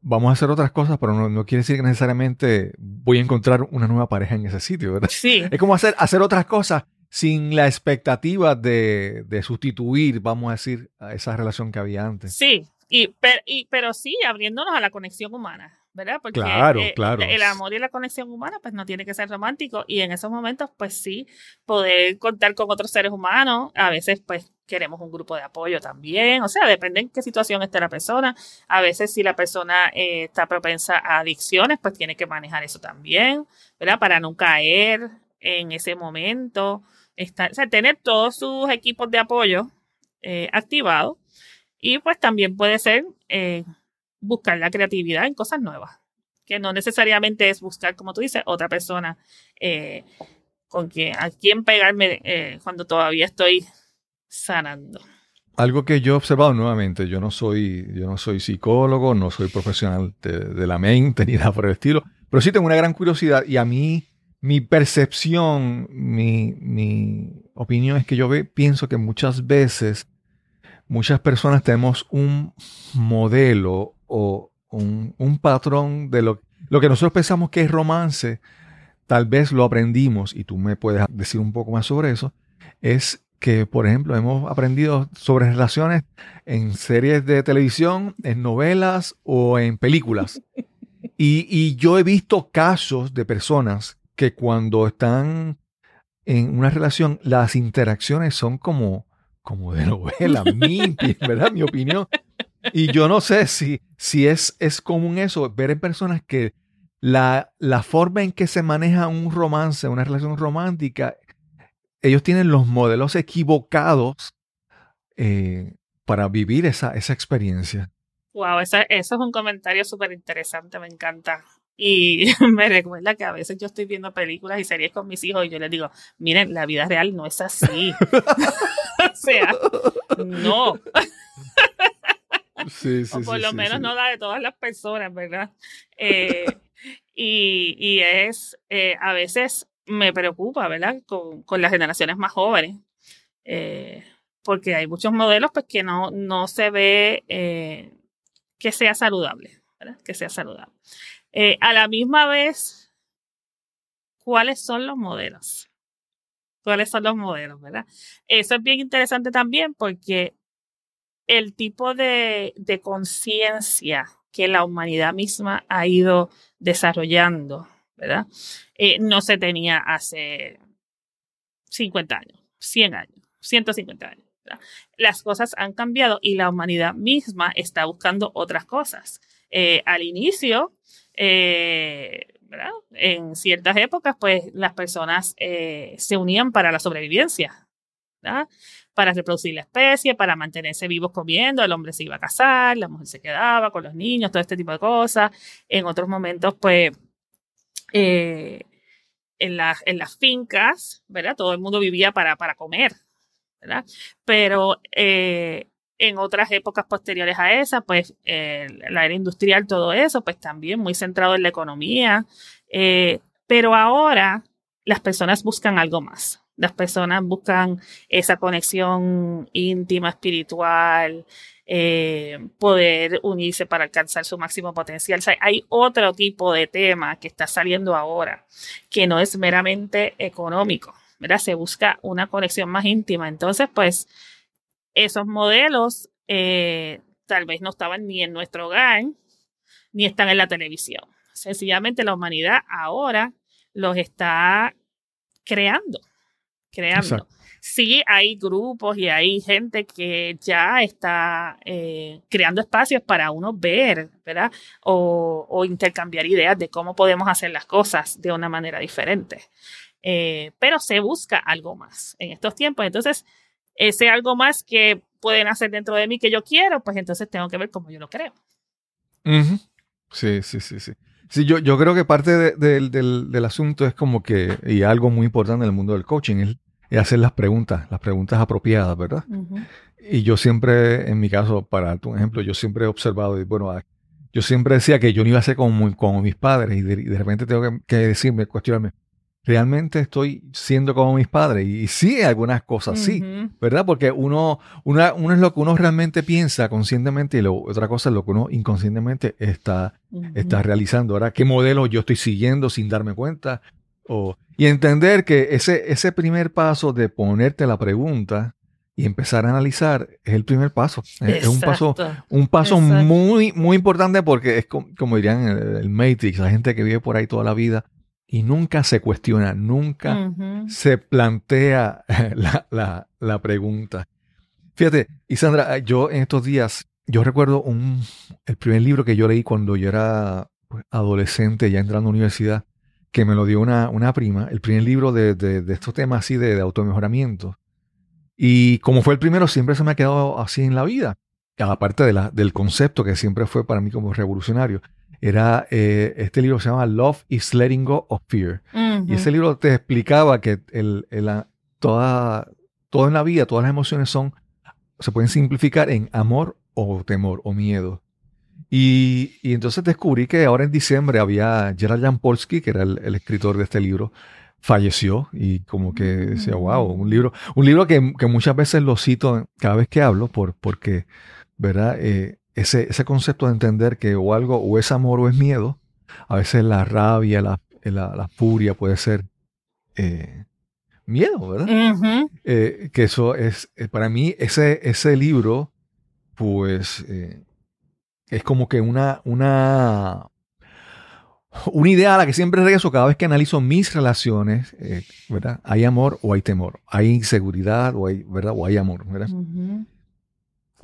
vamos a hacer otras cosas, pero no, quiere decir que necesariamente voy a encontrar una nueva pareja en ese sitio, ¿verdad? Sí. Es como hacer, hacer otras cosas sin la expectativa de, de sustituir, vamos a decir, a esa relación que había antes. Sí, y, y, pero sí abriéndonos a la conexión humana. ¿Verdad? Porque claro, eh, claro. el amor y la conexión humana pues no tiene que ser romántico y en esos momentos pues sí poder contar con otros seres humanos, a veces pues queremos un grupo de apoyo también, o sea, depende en qué situación esté la persona, a veces si la persona eh, está propensa a adicciones pues tiene que manejar eso también, ¿verdad? Para no caer en ese momento, estar, o sea, tener todos sus equipos de apoyo eh, activados y pues también puede ser buscar la creatividad en cosas nuevas, que no necesariamente es buscar, como tú dices, otra persona eh, con quien, a quien pegarme eh, cuando todavía estoy sanando. Algo que yo he observado nuevamente, yo no soy, yo no soy psicólogo, no soy profesional de, la mente ni nada por el estilo, pero sí tengo una gran curiosidad y a mí mi percepción, mi, mi opinión es que yo ve, pienso que muchas veces muchas personas tenemos un modelo o un, patrón de lo, lo que nosotros pensamos que es romance, tal vez lo aprendimos, y tú me puedes decir un poco más sobre eso, es que, por ejemplo, hemos aprendido sobre relaciones en series de televisión, en novelas o en películas. Y, y, yo he visto casos de personas que cuando están en una relación, las interacciones son como, como de novela, mi, ¿verdad? Mi opinión. Y yo no sé si, si es, es común eso, ver en personas que la, la forma en que se maneja un romance, una relación romántica, ellos tienen los modelos equivocados eh, para vivir esa, esa experiencia. Wow, eso es un comentario súper interesante, me encanta. Y me recuerda que a veces yo estoy viendo películas y series con mis hijos y yo les digo, miren, la vida real no es así. o sea, no. o por lo menos no la de todas las personas, ¿verdad? Eh, y, es, eh, a veces me preocupa, ¿verdad? Con, las generaciones más jóvenes, eh, porque hay muchos modelos pues que no, no se ve que sea saludable, ¿verdad? Que sea saludable. a la misma vez, ¿cuáles son los modelos? ¿Cuáles son los modelos, verdad? Eso es bien interesante también porque el tipo de, conciencia que la humanidad misma ha ido desarrollando, ¿verdad? Eh, no se tenía hace 50 años, 100 años, 150 años. Las cosas han cambiado y la humanidad misma está buscando otras cosas. Eh, al inicio, eh, ¿verdad? en ciertas épocas, pues las personas se unían para la sobrevivencia, ¿verdad? Para reproducir la especie, para mantenerse vivos comiendo, el hombre se iba a casar, la mujer se quedaba con los niños, todo este tipo de cosas. En otros momentos, pues, eh, en, en las fincas, ¿verdad? Todo el mundo vivía para, para comer, ¿verdad? Pero eh, en otras épocas posteriores a esa, pues la era industrial, todo eso, pues también muy centrado en la economía. Eh, pero ahora las personas buscan algo más. Las personas buscan esa conexión íntima, espiritual, eh, poder unirse para alcanzar su máximo potencial. hay otro tipo de tema que está saliendo ahora, que no es meramente económico, ¿verdad? Se busca una conexión más íntima. Entonces, pues, esos modelos eh, tal vez no estaban ni en nuestro hogar, ni están en la televisión. Sencillamente la humanidad ahora los está creando creando. Sí, hay grupos y hay gente que ya está eh, creando espacios para uno ver, ¿verdad? O, intercambiar ideas de cómo podemos hacer las cosas de una manera diferente. Eh, pero se busca algo más en estos tiempos. Entonces, ese algo más que pueden hacer dentro de mí que yo quiero, pues entonces tengo que ver cómo yo lo creo. Sí, sí, sí, sí. Sí, yo, yo creo que parte del, del, asunto es como que, y algo muy importante en el mundo del coaching, es hacer las preguntas, las preguntas apropiadas, ¿verdad? Y yo siempre, en mi caso, para un ejemplo, yo siempre he observado, y bueno, yo siempre decía que yo no iba a ser como, como mis padres y de, repente tengo que, decirme, cuestionarme, ¿realmente estoy siendo como mis padres? Y, sí, algunas cosas sí, ¿verdad? Porque uno, una, uno es lo que uno realmente piensa conscientemente y lo, otra cosa es lo que uno inconscientemente está, está realizando. Ahora, ¿qué modelo yo estoy siguiendo sin darme cuenta? y entender que ese, ese primer paso de ponerte la pregunta y empezar a analizar es el primer paso. Es, un paso, un paso muy, muy importante porque es como, dirían el, Matrix, la gente que vive por ahí toda la vida y nunca se cuestiona, nunca se plantea la, la, pregunta. Fíjate, y Sandra, yo en estos días, yo recuerdo un, el primer libro que yo leí cuando yo era pues, adolescente, ya entrando a la universidad, que me lo dio una, una prima, el primer libro de, de, estos temas así de, de automejoramiento. Y como fue el primero, siempre se me ha quedado así en la vida. Aparte de la, del concepto que siempre fue para mí como revolucionario, era eh, este libro se llama Love is Letting Go of Fear. Y ese libro te explicaba que el, el, toda, todo en la vida, todas las emociones son, se pueden simplificar en amor o temor o miedo. Y, entonces descubrí que ahora en diciembre había Gerald Jan Polsky, que era el, escritor de este libro, falleció y como que decía, wow, un libro, un libro que, muchas veces lo cito cada vez que hablo por, porque, ¿verdad? Eh, ese, ese concepto de entender que o algo o es amor o es miedo, a veces la rabia, la, la, furia puede ser eh, miedo, ¿verdad? Eh, que eso es, para mí, ese, ese libro, pues es como que una, una, una idea a la que siempre regreso cada vez que analizo mis relaciones, eh, ¿verdad? Hay amor o hay temor, hay inseguridad o hay, ¿verdad? O hay amor, ¿verdad?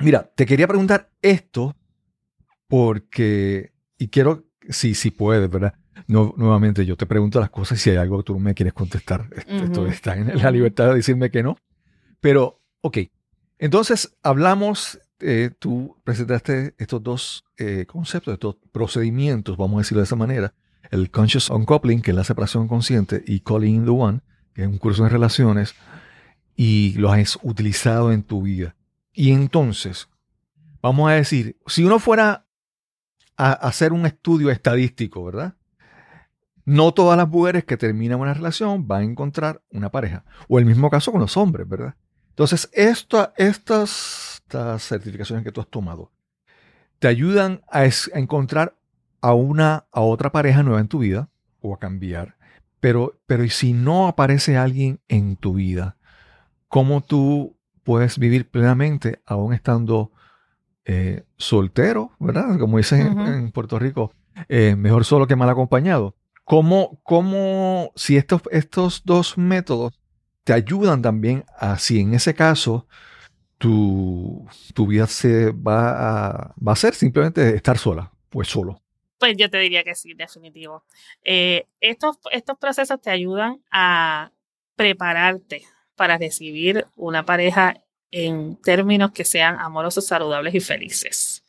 Mira, te quería preguntar esto porque, y quiero, si, si puedes, ¿verdad? No, nuevamente, yo te pregunto las cosas y si hay algo que tú me quieres contestar, esto está en la libertad de decirme que no. Pero, ok, entonces hablamos eh, tú presentaste estos dos eh, conceptos, estos procedimientos, vamos a decirlo de esa manera, el Conscious Uncoupling, que es la separación consciente, y Calling in the One, que es un curso de relaciones, y lo has utilizado en tu vida. Y entonces, vamos a decir, si uno fuera a hacer un estudio estadístico, ¿verdad? No todas las mujeres que terminan una relación van a encontrar una pareja. O el mismo caso con los hombres, ¿verdad? Entonces, esta, estas estas certificaciones que tú has tomado te ayudan a, encontrar a una a otra pareja nueva en tu vida o a cambiar. Pero, pero ¿y si no aparece alguien en tu vida? ¿Cómo tú puedes vivir plenamente aún estando eh, soltero, ¿verdad? Como dicen en, Puerto Rico, eh, mejor solo que mal acompañado. ¿Cómo, cómo si estos, estos dos métodos te ayudan también a si en ese caso tu, tu vida se va a, va a ser simplemente estar sola, pues solo? Pues yo te diría que sí, definitivo. Eh, estos, estos procesos te ayudan a prepararte para recibir una pareja en términos que sean amorosos, saludables y felices.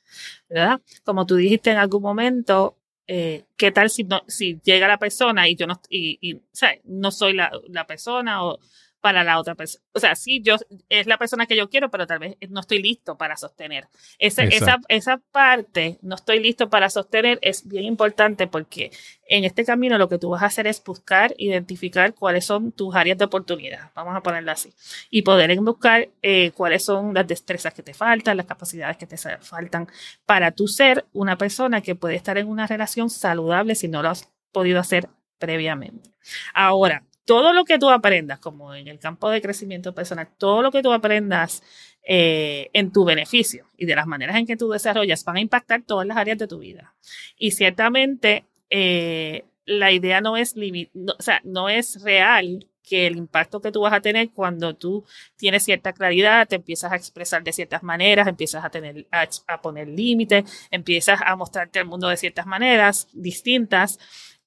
¿Verdad? Como tú dijiste en algún momento, eh, ¿qué tal si, no, llega la persona y yo no, y, y no soy la, la persona o para la otra persona. O sea, sí, yo es la persona que yo quiero, pero tal vez no estoy listo para sostener. esa, esa parte, no estoy listo para sostener, es bien importante porque en este camino lo que tú vas a hacer es buscar, identificar cuáles son tus áreas de oportunidad, vamos a ponerlo así, y poder buscar eh, cuáles son las destrezas que te faltan, las capacidades que te faltan para tú ser una persona que puede estar en una relación saludable si no lo has podido hacer previamente. Ahora, todo lo que tú aprendas, como en el campo de crecimiento personal, todo lo que tú aprendas eh, en tu beneficio y de las maneras en que tú desarrollas van a impactar todas las áreas de tu vida. Y ciertamente eh, la idea no es, o sea, no es real que el impacto que tú vas a tener cuando tú tienes cierta claridad, te empiezas a expresar de ciertas maneras, empiezas a, tener, a, poner límites, empiezas a mostrarte al mundo de ciertas maneras distintas,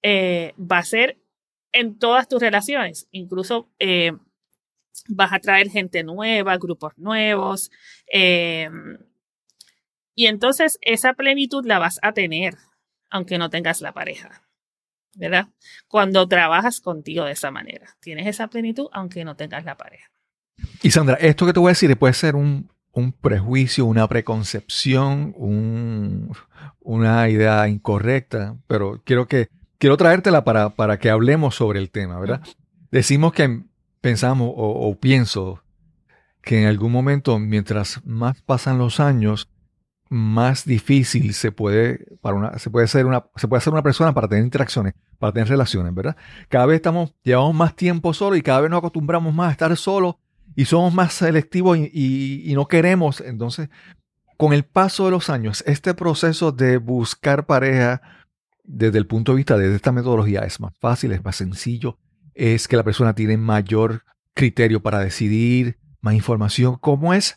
eh, va a ser en todas tus relaciones. Incluso eh, vas a traer gente nueva, grupos nuevos. Eh, y entonces esa plenitud la vas a tener, aunque no tengas la pareja. ¿Verdad? Cuando trabajas contigo de esa manera. Tienes esa plenitud aunque no tengas la pareja. Y Sandra, esto que te voy a decir puede ser un, un prejuicio, una preconcepción, un, una idea incorrecta, pero quiero que quiero traértela para, para que hablemos sobre el tema, ¿verdad? Decimos que pensamos o, pienso que en algún momento, mientras más pasan los años, más difícil se puede, para una, se puede ser una, se puede hacer una persona para tener interacciones, para tener relaciones, ¿verdad? Cada vez estamos, llevamos más tiempo solo y cada vez nos acostumbramos más a estar solos y somos más selectivos y, y no queremos. Entonces, con el paso de los años, este proceso de buscar pareja, desde el punto de vista de esta metodología es más fácil, es más sencillo, es que la persona tiene mayor criterio para decidir, más información. ¿Cómo es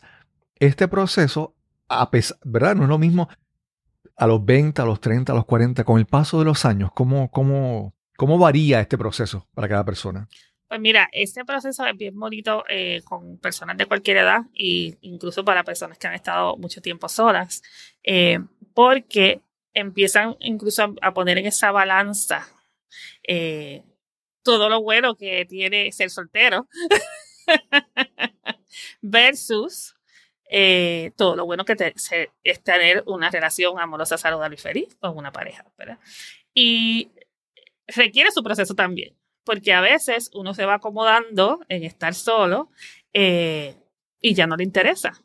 este proceso? A pesar, ¿verdad? No es lo mismo a los 20, a los 30, a los 40, con el paso de los años, ¿cómo, cómo, cómo varía este proceso para cada persona? Pues mira, este proceso es bien bonito eh, con personas de cualquier edad e incluso para personas que han estado mucho tiempo solas, eh, porque empiezan incluso a, poner en esa balanza eh, todo lo bueno que tiene ser soltero versus eh, todo lo bueno que es tener una relación amorosa, saludable y feliz con una pareja, ¿verdad? Y requiere su proceso también, porque a veces uno se va acomodando en estar solo eh, y ya no le interesa.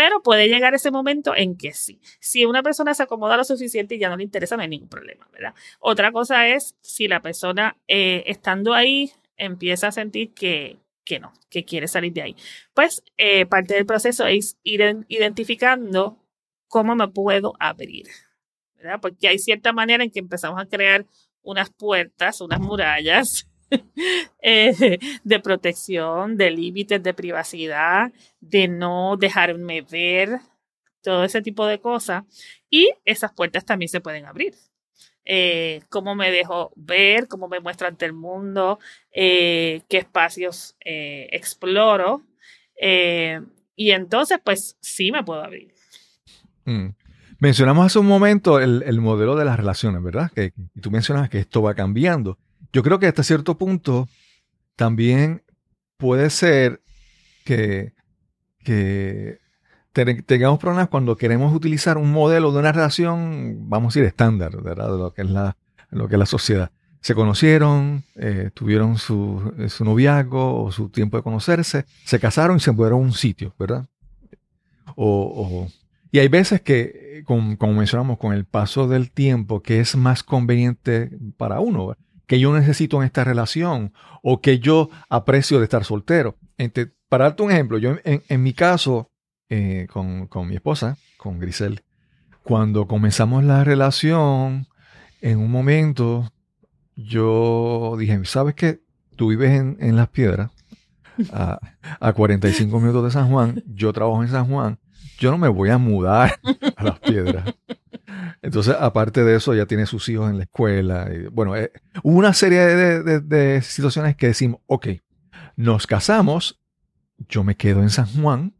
Pero puede llegar ese momento en que sí. Si una persona se acomoda lo suficiente y ya no le interesa, no hay ningún problema, ¿verdad? Otra cosa es si la persona eh, estando ahí empieza a sentir que, que no, que quiere salir de ahí. Pues eh, parte del proceso es ir identificando cómo me puedo abrir, ¿verdad? Porque hay cierta manera en que empezamos a crear unas puertas, unas murallas Eh, de protección, de límites de privacidad, de no dejarme ver, todo ese tipo de cosas. Y esas puertas también se pueden abrir. Eh, cómo me dejo ver, cómo me muestro ante el mundo, eh, qué espacios exploro. y entonces, pues sí me puedo abrir. Mm. Mencionamos hace un momento el, el, modelo de las relaciones, ¿verdad? Que tú mencionas que esto va cambiando. Yo creo que hasta cierto punto también puede ser que, tengamos problemas cuando queremos utilizar un modelo de una relación, vamos a decir, estándar, ¿verdad? De lo que es la, lo que la sociedad. Se conocieron, eh, tuvieron su, su, noviazgo o su tiempo de conocerse, se casaron y se mudaron a un sitio, ¿verdad? O, y hay veces que, como, como mencionamos, con el paso del tiempo, que es más conveniente para uno, ¿verdad? Que yo necesito en esta relación o que yo aprecio de estar soltero. para darte un ejemplo, yo en, mi caso, eh, con, con mi esposa, con Grisel, cuando comenzamos la relación, en un momento yo dije, ¿sabes qué? Tú vives en, en Las Piedras, a, a 45 minutos de San Juan, yo trabajo en San Juan, yo no me voy a mudar a Las Piedras. Entonces, aparte de eso, ya tiene sus hijos en la escuela. Y, bueno, eh, hubo una serie de, de- de situaciones que decimos, ok, nos casamos, yo me quedo en San Juan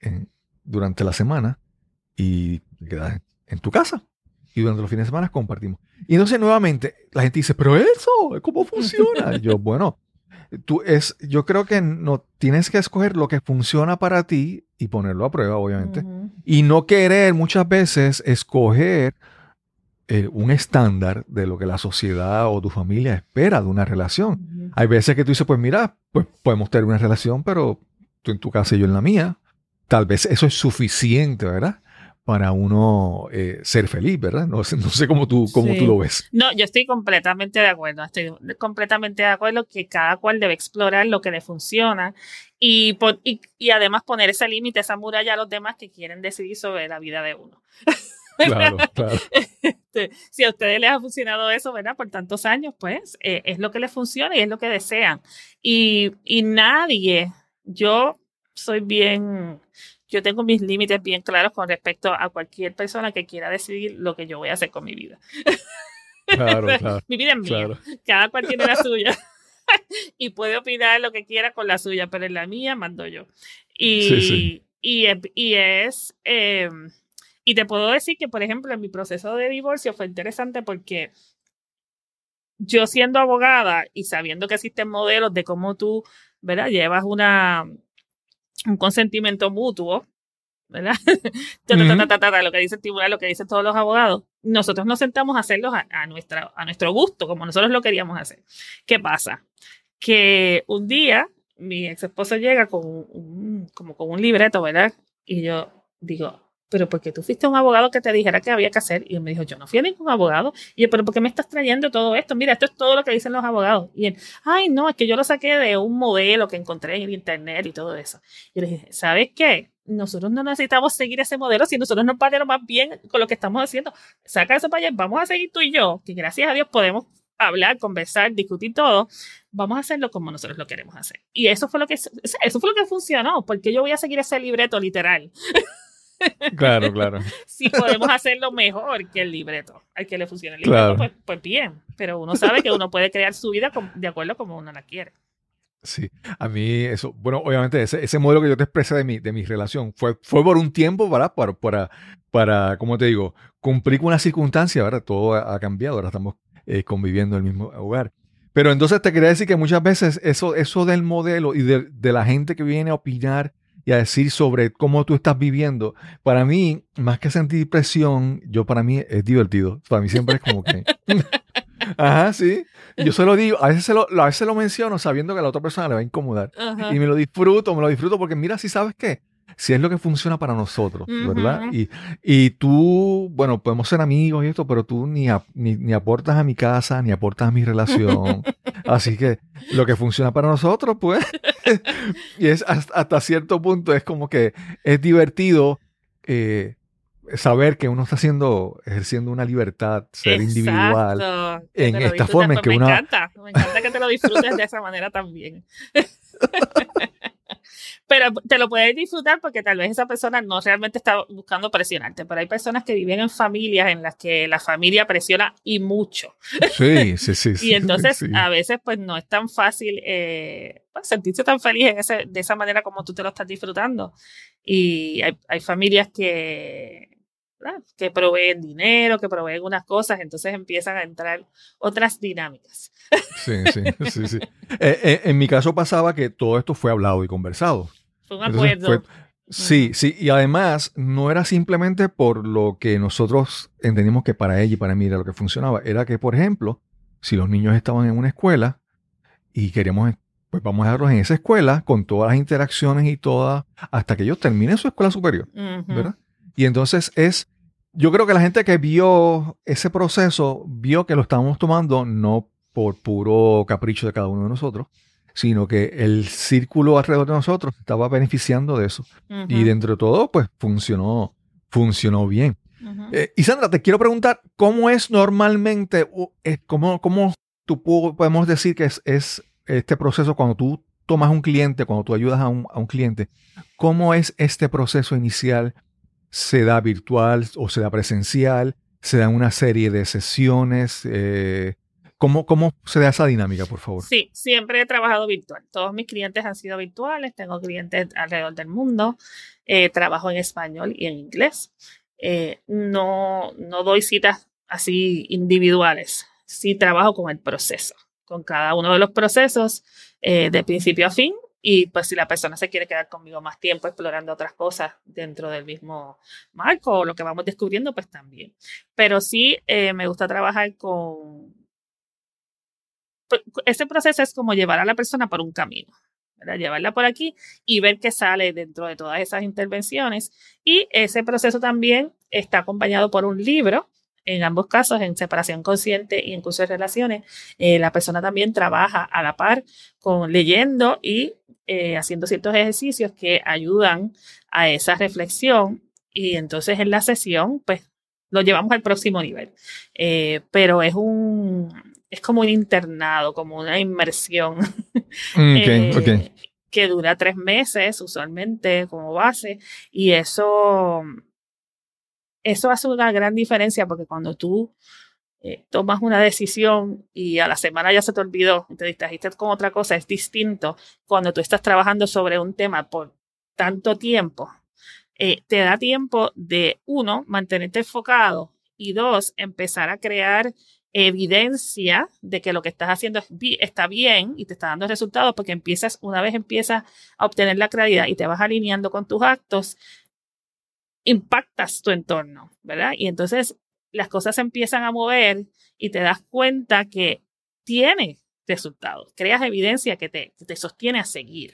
en- durante la semana y te quedas en tu casa. Y durante los fines de semana compartimos. Y entonces nuevamente la gente dice, pero eso, ¿cómo funciona? Y yo, bueno, tú es, yo creo que no tienes que escoger lo que funciona para ti y ponerlo a prueba, obviamente. Y no querer muchas veces escoger eh, un estándar de lo que la sociedad o tu familia espera de una relación. Hay veces que tú dices, pues mira, pues podemos tener una relación, pero tú en tu casa y yo en la mía. Tal vez eso es suficiente, ¿verdad? Para uno eh, ser feliz, ¿verdad? No, sé- no sé cómo tú, cómo Sí. tú lo ves. No, yo estoy completamente de acuerdo. Estoy completamente de acuerdo que cada cual debe explorar lo que le funciona y, y además poner ese límite, esa muralla a los demás que quieren decidir sobre la vida de uno. Claro, claro. Este, si a ustedes les ha funcionado eso, ¿verdad? Por tantos años, pues eh, es lo que les funciona y es lo que desean. Y, y nadie, yo soy bien, yo tengo mis límites bien claros con respecto a cualquier persona que quiera decidir lo que yo voy a hacer con mi vida. Claro, claro. Mi vida es mía, Claro. cada cual tiene la suya. y puede opinar lo que quiera con la suya, pero en la mía mando yo. Y, Sí, sí. y, es- y es, eh, y te puedo decir que, por ejemplo, en mi proceso de divorcio fue interesante porque yo siendo abogada y sabiendo que existen modelos de cómo tú, ¿verdad? Llevas una, un consentimiento mutuo, ¿verdad? Ta, ta, ta, lo que dice el tribunal, lo que dicen todos los abogados. Nosotros nos sentamos a hacerlos a, a nuestra, a nuestro gusto, como nosotros lo queríamos hacer. ¿Qué pasa? Que un día mi ex esposo llega con un, como con un libreto, ¿verdad? Y yo digo, pero porque tú fuiste un abogado que te dijera qué había que hacer. Y él me dijo, yo no fui a ningún abogado. Y yo, pero ¿por qué me estás trayendo todo esto? Mira, esto es todo lo que dicen los abogados. Y él, ay, no, es que yo lo saqué de un modelo que encontré en el internet y todo eso. Y le dije, ¿sabes qué? Nosotros no necesitamos seguir ese modelo si nosotros nos valemos más bien con lo que estamos haciendo. Saca eso para allá, vamos a seguir tú y yo, que gracias a Dios podemos hablar, conversar, discutir todo. Vamos a hacerlo como nosotros lo queremos hacer. Y eso fue lo que eso fue lo que funcionó, porque yo voy a seguir ese libreto literal. Claro, claro. si podemos hacerlo mejor que el libreto, al que le funcione el Claro. libreto, pues, pues bien. Pero uno sabe que uno puede crear su vida de acuerdo como uno la quiere. Sí, a mí eso, bueno, obviamente ese, ese modelo que yo te expresé de mi, de mi relación fue, fue por un tiempo, ¿verdad? Para, para, para, ¿cómo te digo? Cumplir con una circunstancia, ¿verdad? Todo ha, ha cambiado, ahora estamos eh, conviviendo en el mismo hogar. Pero entonces te quería decir que muchas veces eso, eso del modelo y de, de la gente que viene a opinar y a decir sobre cómo tú estás viviendo, para mí, más que sentir presión, yo para mí es divertido. Para mí siempre es como que... Ajá, sí. Yo se lo digo, a veces, se lo, a veces lo menciono sabiendo que a la otra persona le va a incomodar. Ajá. Y me lo disfruto, me lo disfruto porque mira, si sabes qué, si es lo que funciona para nosotros, ¿verdad? Y, y tú, bueno, podemos ser amigos y esto, pero tú ni, ap- ni, ni aportas a mi casa, ni aportas a mi relación. Así que lo que funciona para nosotros, pues, y es hasta, hasta cierto punto, es como que es divertido eh, saber que uno está haciendo, ejerciendo una libertad, ser individual. Exacto. Que en esta forma en pues que me una- encanta, me encanta que te lo disfrutes de esa manera también. Pero te lo puedes disfrutar porque tal vez esa persona no realmente está buscando presionarte, pero hay personas que viven en familias en las que la familia presiona y mucho. Sí, sí, sí. Y entonces sí. a veces pues no es tan fácil eh, pues, sentirse tan feliz en ese- de esa manera como tú te lo estás disfrutando. Y hay, hay familias que, ¿verdad? que proveen dinero, que proveen unas cosas, entonces empiezan a entrar otras dinámicas. Sí, sí, sí, sí. Eh, eh, en mi caso pasaba que todo esto fue hablado y conversado. Fue un acuerdo. fue- sí, sí, y además no era simplemente por lo que nosotros entendimos que para ella y para mí era lo que funcionaba, era que, por ejemplo, si los niños estaban en una escuela y queríamos, pues vamos a dejarlos en esa escuela con todas las interacciones y todas, hasta que ellos terminen su escuela superior. ¿verdad? Y entonces es, yo creo que la gente que vio ese proceso vio que lo estábamos tomando no por puro capricho de cada uno de nosotros, sino que el círculo alrededor de nosotros estaba beneficiando de eso. Y dentro de todo, pues funcionó, funcionó bien. Eh, y Sandra, te quiero preguntar, ¿cómo es normalmente, cómo, cómo tú podemos decir que es, es, este proceso cuando tú tomas un cliente, cuando tú ayudas a un, a un cliente, cómo es este proceso inicial? ¿Se da virtual o se da presencial? ¿Se dan una serie de sesiones? Eh, ¿Cómo, ¿Cómo se da esa dinámica, por favor? Sí, siempre he trabajado virtual. Todos mis clientes han sido virtuales. Tengo clientes alrededor del mundo. Eh, trabajo en español y en inglés. Eh, no, no doy citas así individuales. Sí trabajo con el proceso, con cada uno de los procesos de principio a fin. Y pues si la persona se quiere quedar conmigo más tiempo explorando otras cosas dentro del mismo marco o lo que vamos descubriendo, pues también. Pero sí me gusta trabajar con, pues, ese proceso es como llevar a la persona por un camino, llevarla por aquí y ver qué sale dentro de todas esas intervenciones. Y ese proceso también está acompañado por un libro. En ambos casos, en separación consciente y en curso de relaciones, eh, la persona también trabaja a la par con leyendo y eh, haciendo ciertos ejercicios que ayudan a esa reflexión. Y entonces en la sesión, pues lo llevamos al próximo nivel. Eh, pero es un, es como un internado, como una inmersión mm, eh, que dura tres meses usualmente como base y eso, eso hace una gran diferencia porque cuando tú eh, tomas una decisión y a la semana ya se te olvidó, te distrajiste con otra cosa, es distinto cuando tú estás trabajando sobre un tema por tanto tiempo. Eh, te da tiempo de, uno, mantenerte enfocado y dos, empezar a crear evidencia de que lo que estás haciendo está bien y te está dando resultados porque empiezas, una vez empiezas a obtener la claridad y te vas alineando con tus actos, impactas tu entorno, ¿verdad? Y entonces las cosas se empiezan a mover y te das cuenta que tiene resultados, creas evidencia que te, te sostiene a seguir.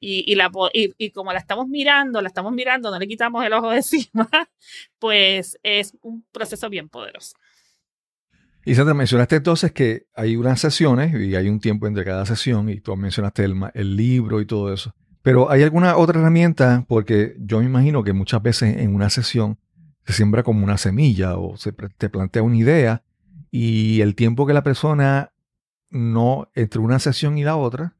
Y, y, la, y, y, como la estamos mirando, la estamos mirando, no le quitamos el ojo de encima, pues es un proceso bien poderoso. Y Sandra, mencionaste entonces que hay unas sesiones y hay un tiempo entre cada sesión y tú mencionaste el, el libro y todo eso. Pero ¿hay alguna otra herramienta? Porque yo me imagino que muchas veces en una sesión se siembra como una semilla o se te plantea una idea y el tiempo que la persona no, entre una sesión y la otra,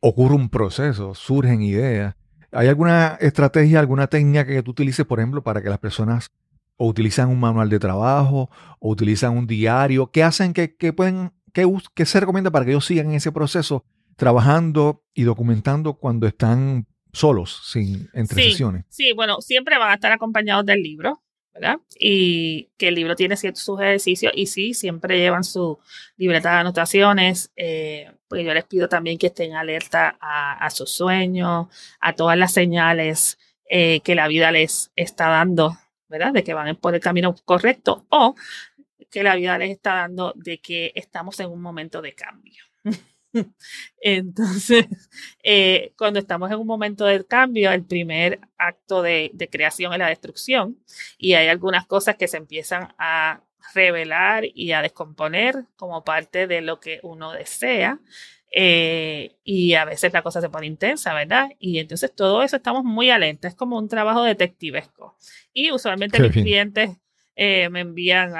ocurre un proceso, surgen ideas. ¿Hay alguna estrategia, alguna técnica que tú utilices, por ejemplo, para que las personas o utilizan un manual de trabajo, o utilizan un diario. ¿Qué hacen? ¿Qué, pueden, qué, se recomienda para que ellos sigan en ese proceso trabajando y documentando cuando están solos, sin entre sesiones? Sí, bueno, siempre van a estar acompañados del libro, ¿verdad? Y que el libro tiene ciertos sus ejercicios y sí, siempre llevan su libreta de anotaciones. Eh, pues yo les pido también que estén alerta a, sus sueños, a todas las señales eh, que la vida les está dando ¿verdad? De que van por el camino correcto o que la vida les está dando de que estamos en un momento de cambio. Entonces, eh, cuando estamos en un momento de cambio, el primer acto de, creación es la destrucción y hay algunas cosas que se empiezan a revelar y a descomponer como parte de lo que uno desea. Eh, y a veces la cosa se pone intensa, ¿verdad? Y entonces todo eso estamos muy alerta, es como un trabajo detectivesco. Y usualmente mis clientes eh, me envían,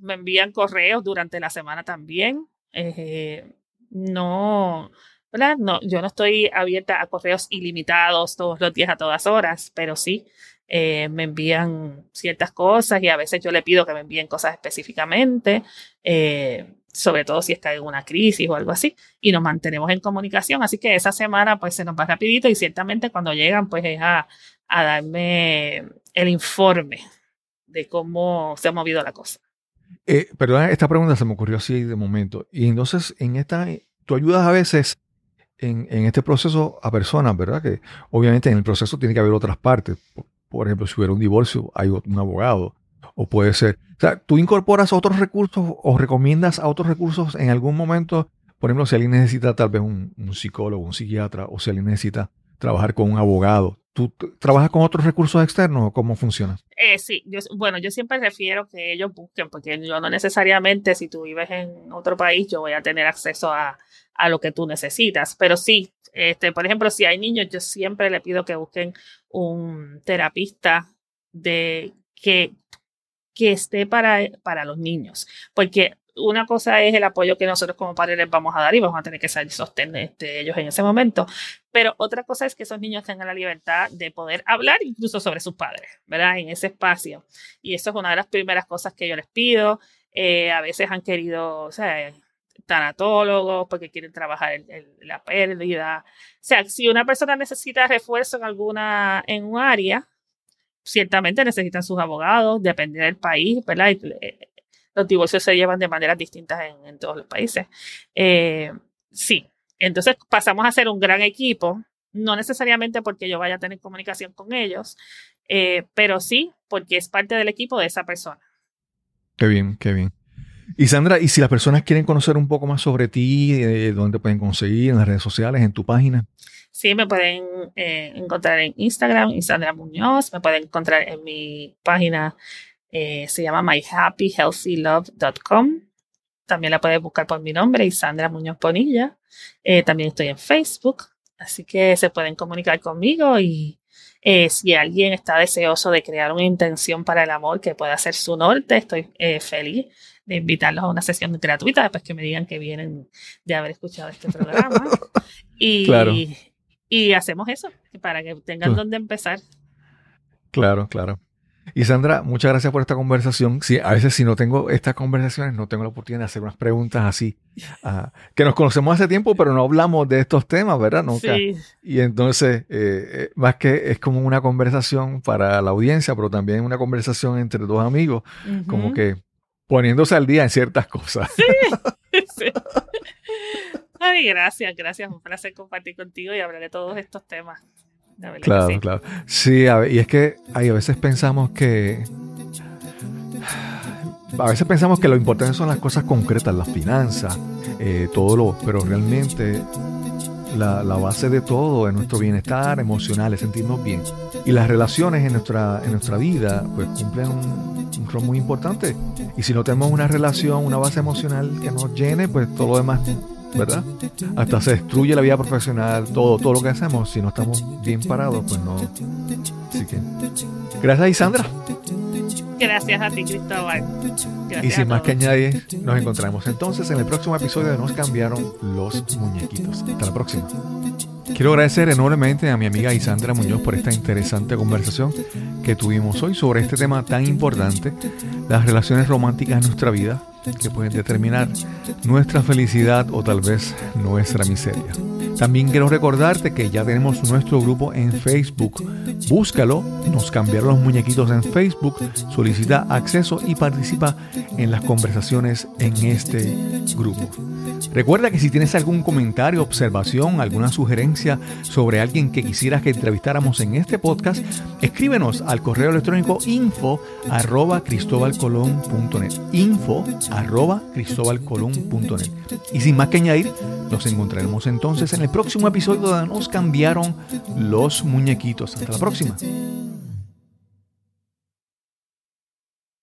me envían correos durante la semana también. Eh, no, ¿verdad? No, yo no estoy abierta a correos ilimitados todos los días a todas horas, pero sí me envían ciertas cosas y a veces yo le pido que me envíen cosas específicamente sobre todo si está en una crisis o algo así, y nos mantenemos en comunicación. Así que esa semana pues se nos va rapidito y ciertamente cuando llegan pues es a, darme el informe de cómo se ha movido la cosa. Eh, perdón, esta pregunta se me ocurrió así de momento. Y entonces en esta, tú ayudas a veces en, este proceso a personas, ¿verdad? Que obviamente en el proceso tiene que haber otras partes. por ejemplo, si hubiera un divorcio, hay un abogado o puede ser, o sea, tú incorporas otros recursos o recomiendas a otros recursos en algún momento, por ejemplo, si alguien necesita tal vez un, psicólogo, un psiquiatra, o si alguien necesita trabajar con un abogado, ¿Tú trabajas con otros recursos externos o cómo funciona? Eh, sí, yo, bueno, yo siempre refiero que ellos busquen, porque yo no necesariamente, si tú vives en otro país, yo voy a tener acceso a, a lo que tú necesitas. Pero sí, este, por ejemplo, si hay niños, yo siempre le pido que busquen un terapista de que, que esté para, para los niños, porque una cosa es el apoyo que nosotros como padres les vamos a dar y vamos a tener que sostener de ellos en ese momento, pero otra cosa es que esos niños tengan la libertad de poder hablar incluso sobre sus padres, ¿verdad? En ese espacio. Y eso es una de las primeras cosas que yo les pido. Eh, a veces han querido, o sea, tanatólogos porque quieren trabajar la pérdida. O sea, si una persona necesita refuerzo en alguna, en un área, ciertamente necesitan sus abogados, depende del país, ¿verdad? Eh, los divorcios se llevan de maneras distintas en, todos los países. Eh, sí, entonces pasamos a ser un gran equipo, no necesariamente porque yo vaya a tener comunicación con ellos, eh, pero sí porque es parte del equipo de esa persona. Qué bien, qué bien. Y Sandra, y si las personas quieren conocer un poco más sobre ti, eh, ¿dónde te pueden conseguir? ¿En las redes sociales? ¿En tu página? Sí, me pueden encontrar en Instagram, Sandra Muñoz, me pueden encontrar en mi página eh, se llama myhappyhealthylove.com. También la puedes buscar por mi nombre, Isandra Muñoz Ponilla. Eh, también estoy en Facebook, así que se pueden comunicar conmigo y eh, si alguien está deseoso de crear una intención para el amor que pueda ser su norte, estoy feliz de invitarlos a una sesión gratuita después que me digan que vienen de haber escuchado este programa. y, y hacemos eso para que tengan donde empezar. Claro, claro. Y Sandra, muchas gracias por esta conversación. Sí, a veces si no tengo estas conversaciones, no tengo la oportunidad de hacer unas preguntas así, ah, que nos conocemos hace tiempo, pero no hablamos de estos temas, ¿verdad? Nunca. Sí. Y entonces, eh, eh, más que es como una conversación para la audiencia, pero también una conversación entre dos amigos, como que poniéndose al día en ciertas cosas. Sí, sí. Ay, gracias, gracias. Un placer compartir contigo y hablar de todos estos temas. Claro, claro. Sí, y es que a veces pensamos que. A veces pensamos que lo importante son las cosas concretas, las finanzas, eh, todo lo. Pero realmente la, base de todo es nuestro bienestar emocional, es sentirnos bien. Y las relaciones en nuestra, en nuestra vida, pues cumplen un, un rol muy importante. Y si no tenemos una relación, una base emocional que nos llene, pues todo lo demás ¿verdad? Hasta se destruye la vida profesional, todo, todo lo que hacemos, si no estamos bien parados, pues no. Así que, gracias Isandra. Gracias a ti, Cristóbal. y sin más que añadir, nos encontraremos entonces en el próximo episodio de Nos cambiaron los muñequitos. Hasta la próxima. Quiero agradecer enormemente a mi amiga Isandra Muñoz por esta interesante conversación que tuvimos hoy sobre este tema tan importante, las relaciones románticas en nuestra vida, que pueden determinar nuestra felicidad o tal vez nuestra miseria. También quiero recordarte que ya tenemos nuestro grupo en Facebook. Búscalo, nos cambiaron los muñequitos en Facebook, solicita acceso y participa en las conversaciones en este grupo. Recuerda que si tienes algún comentario, observación, alguna sugerencia sobre alguien que quisieras que entrevistáramos en este podcast, escríbenos al correo electrónico info arroba cristobalcolón.net info arroba cristobalcolón.net y sin más que añadir, nos encontraremos entonces en el próximo episodio nos cambiaron los muñequitos. Hasta la próxima.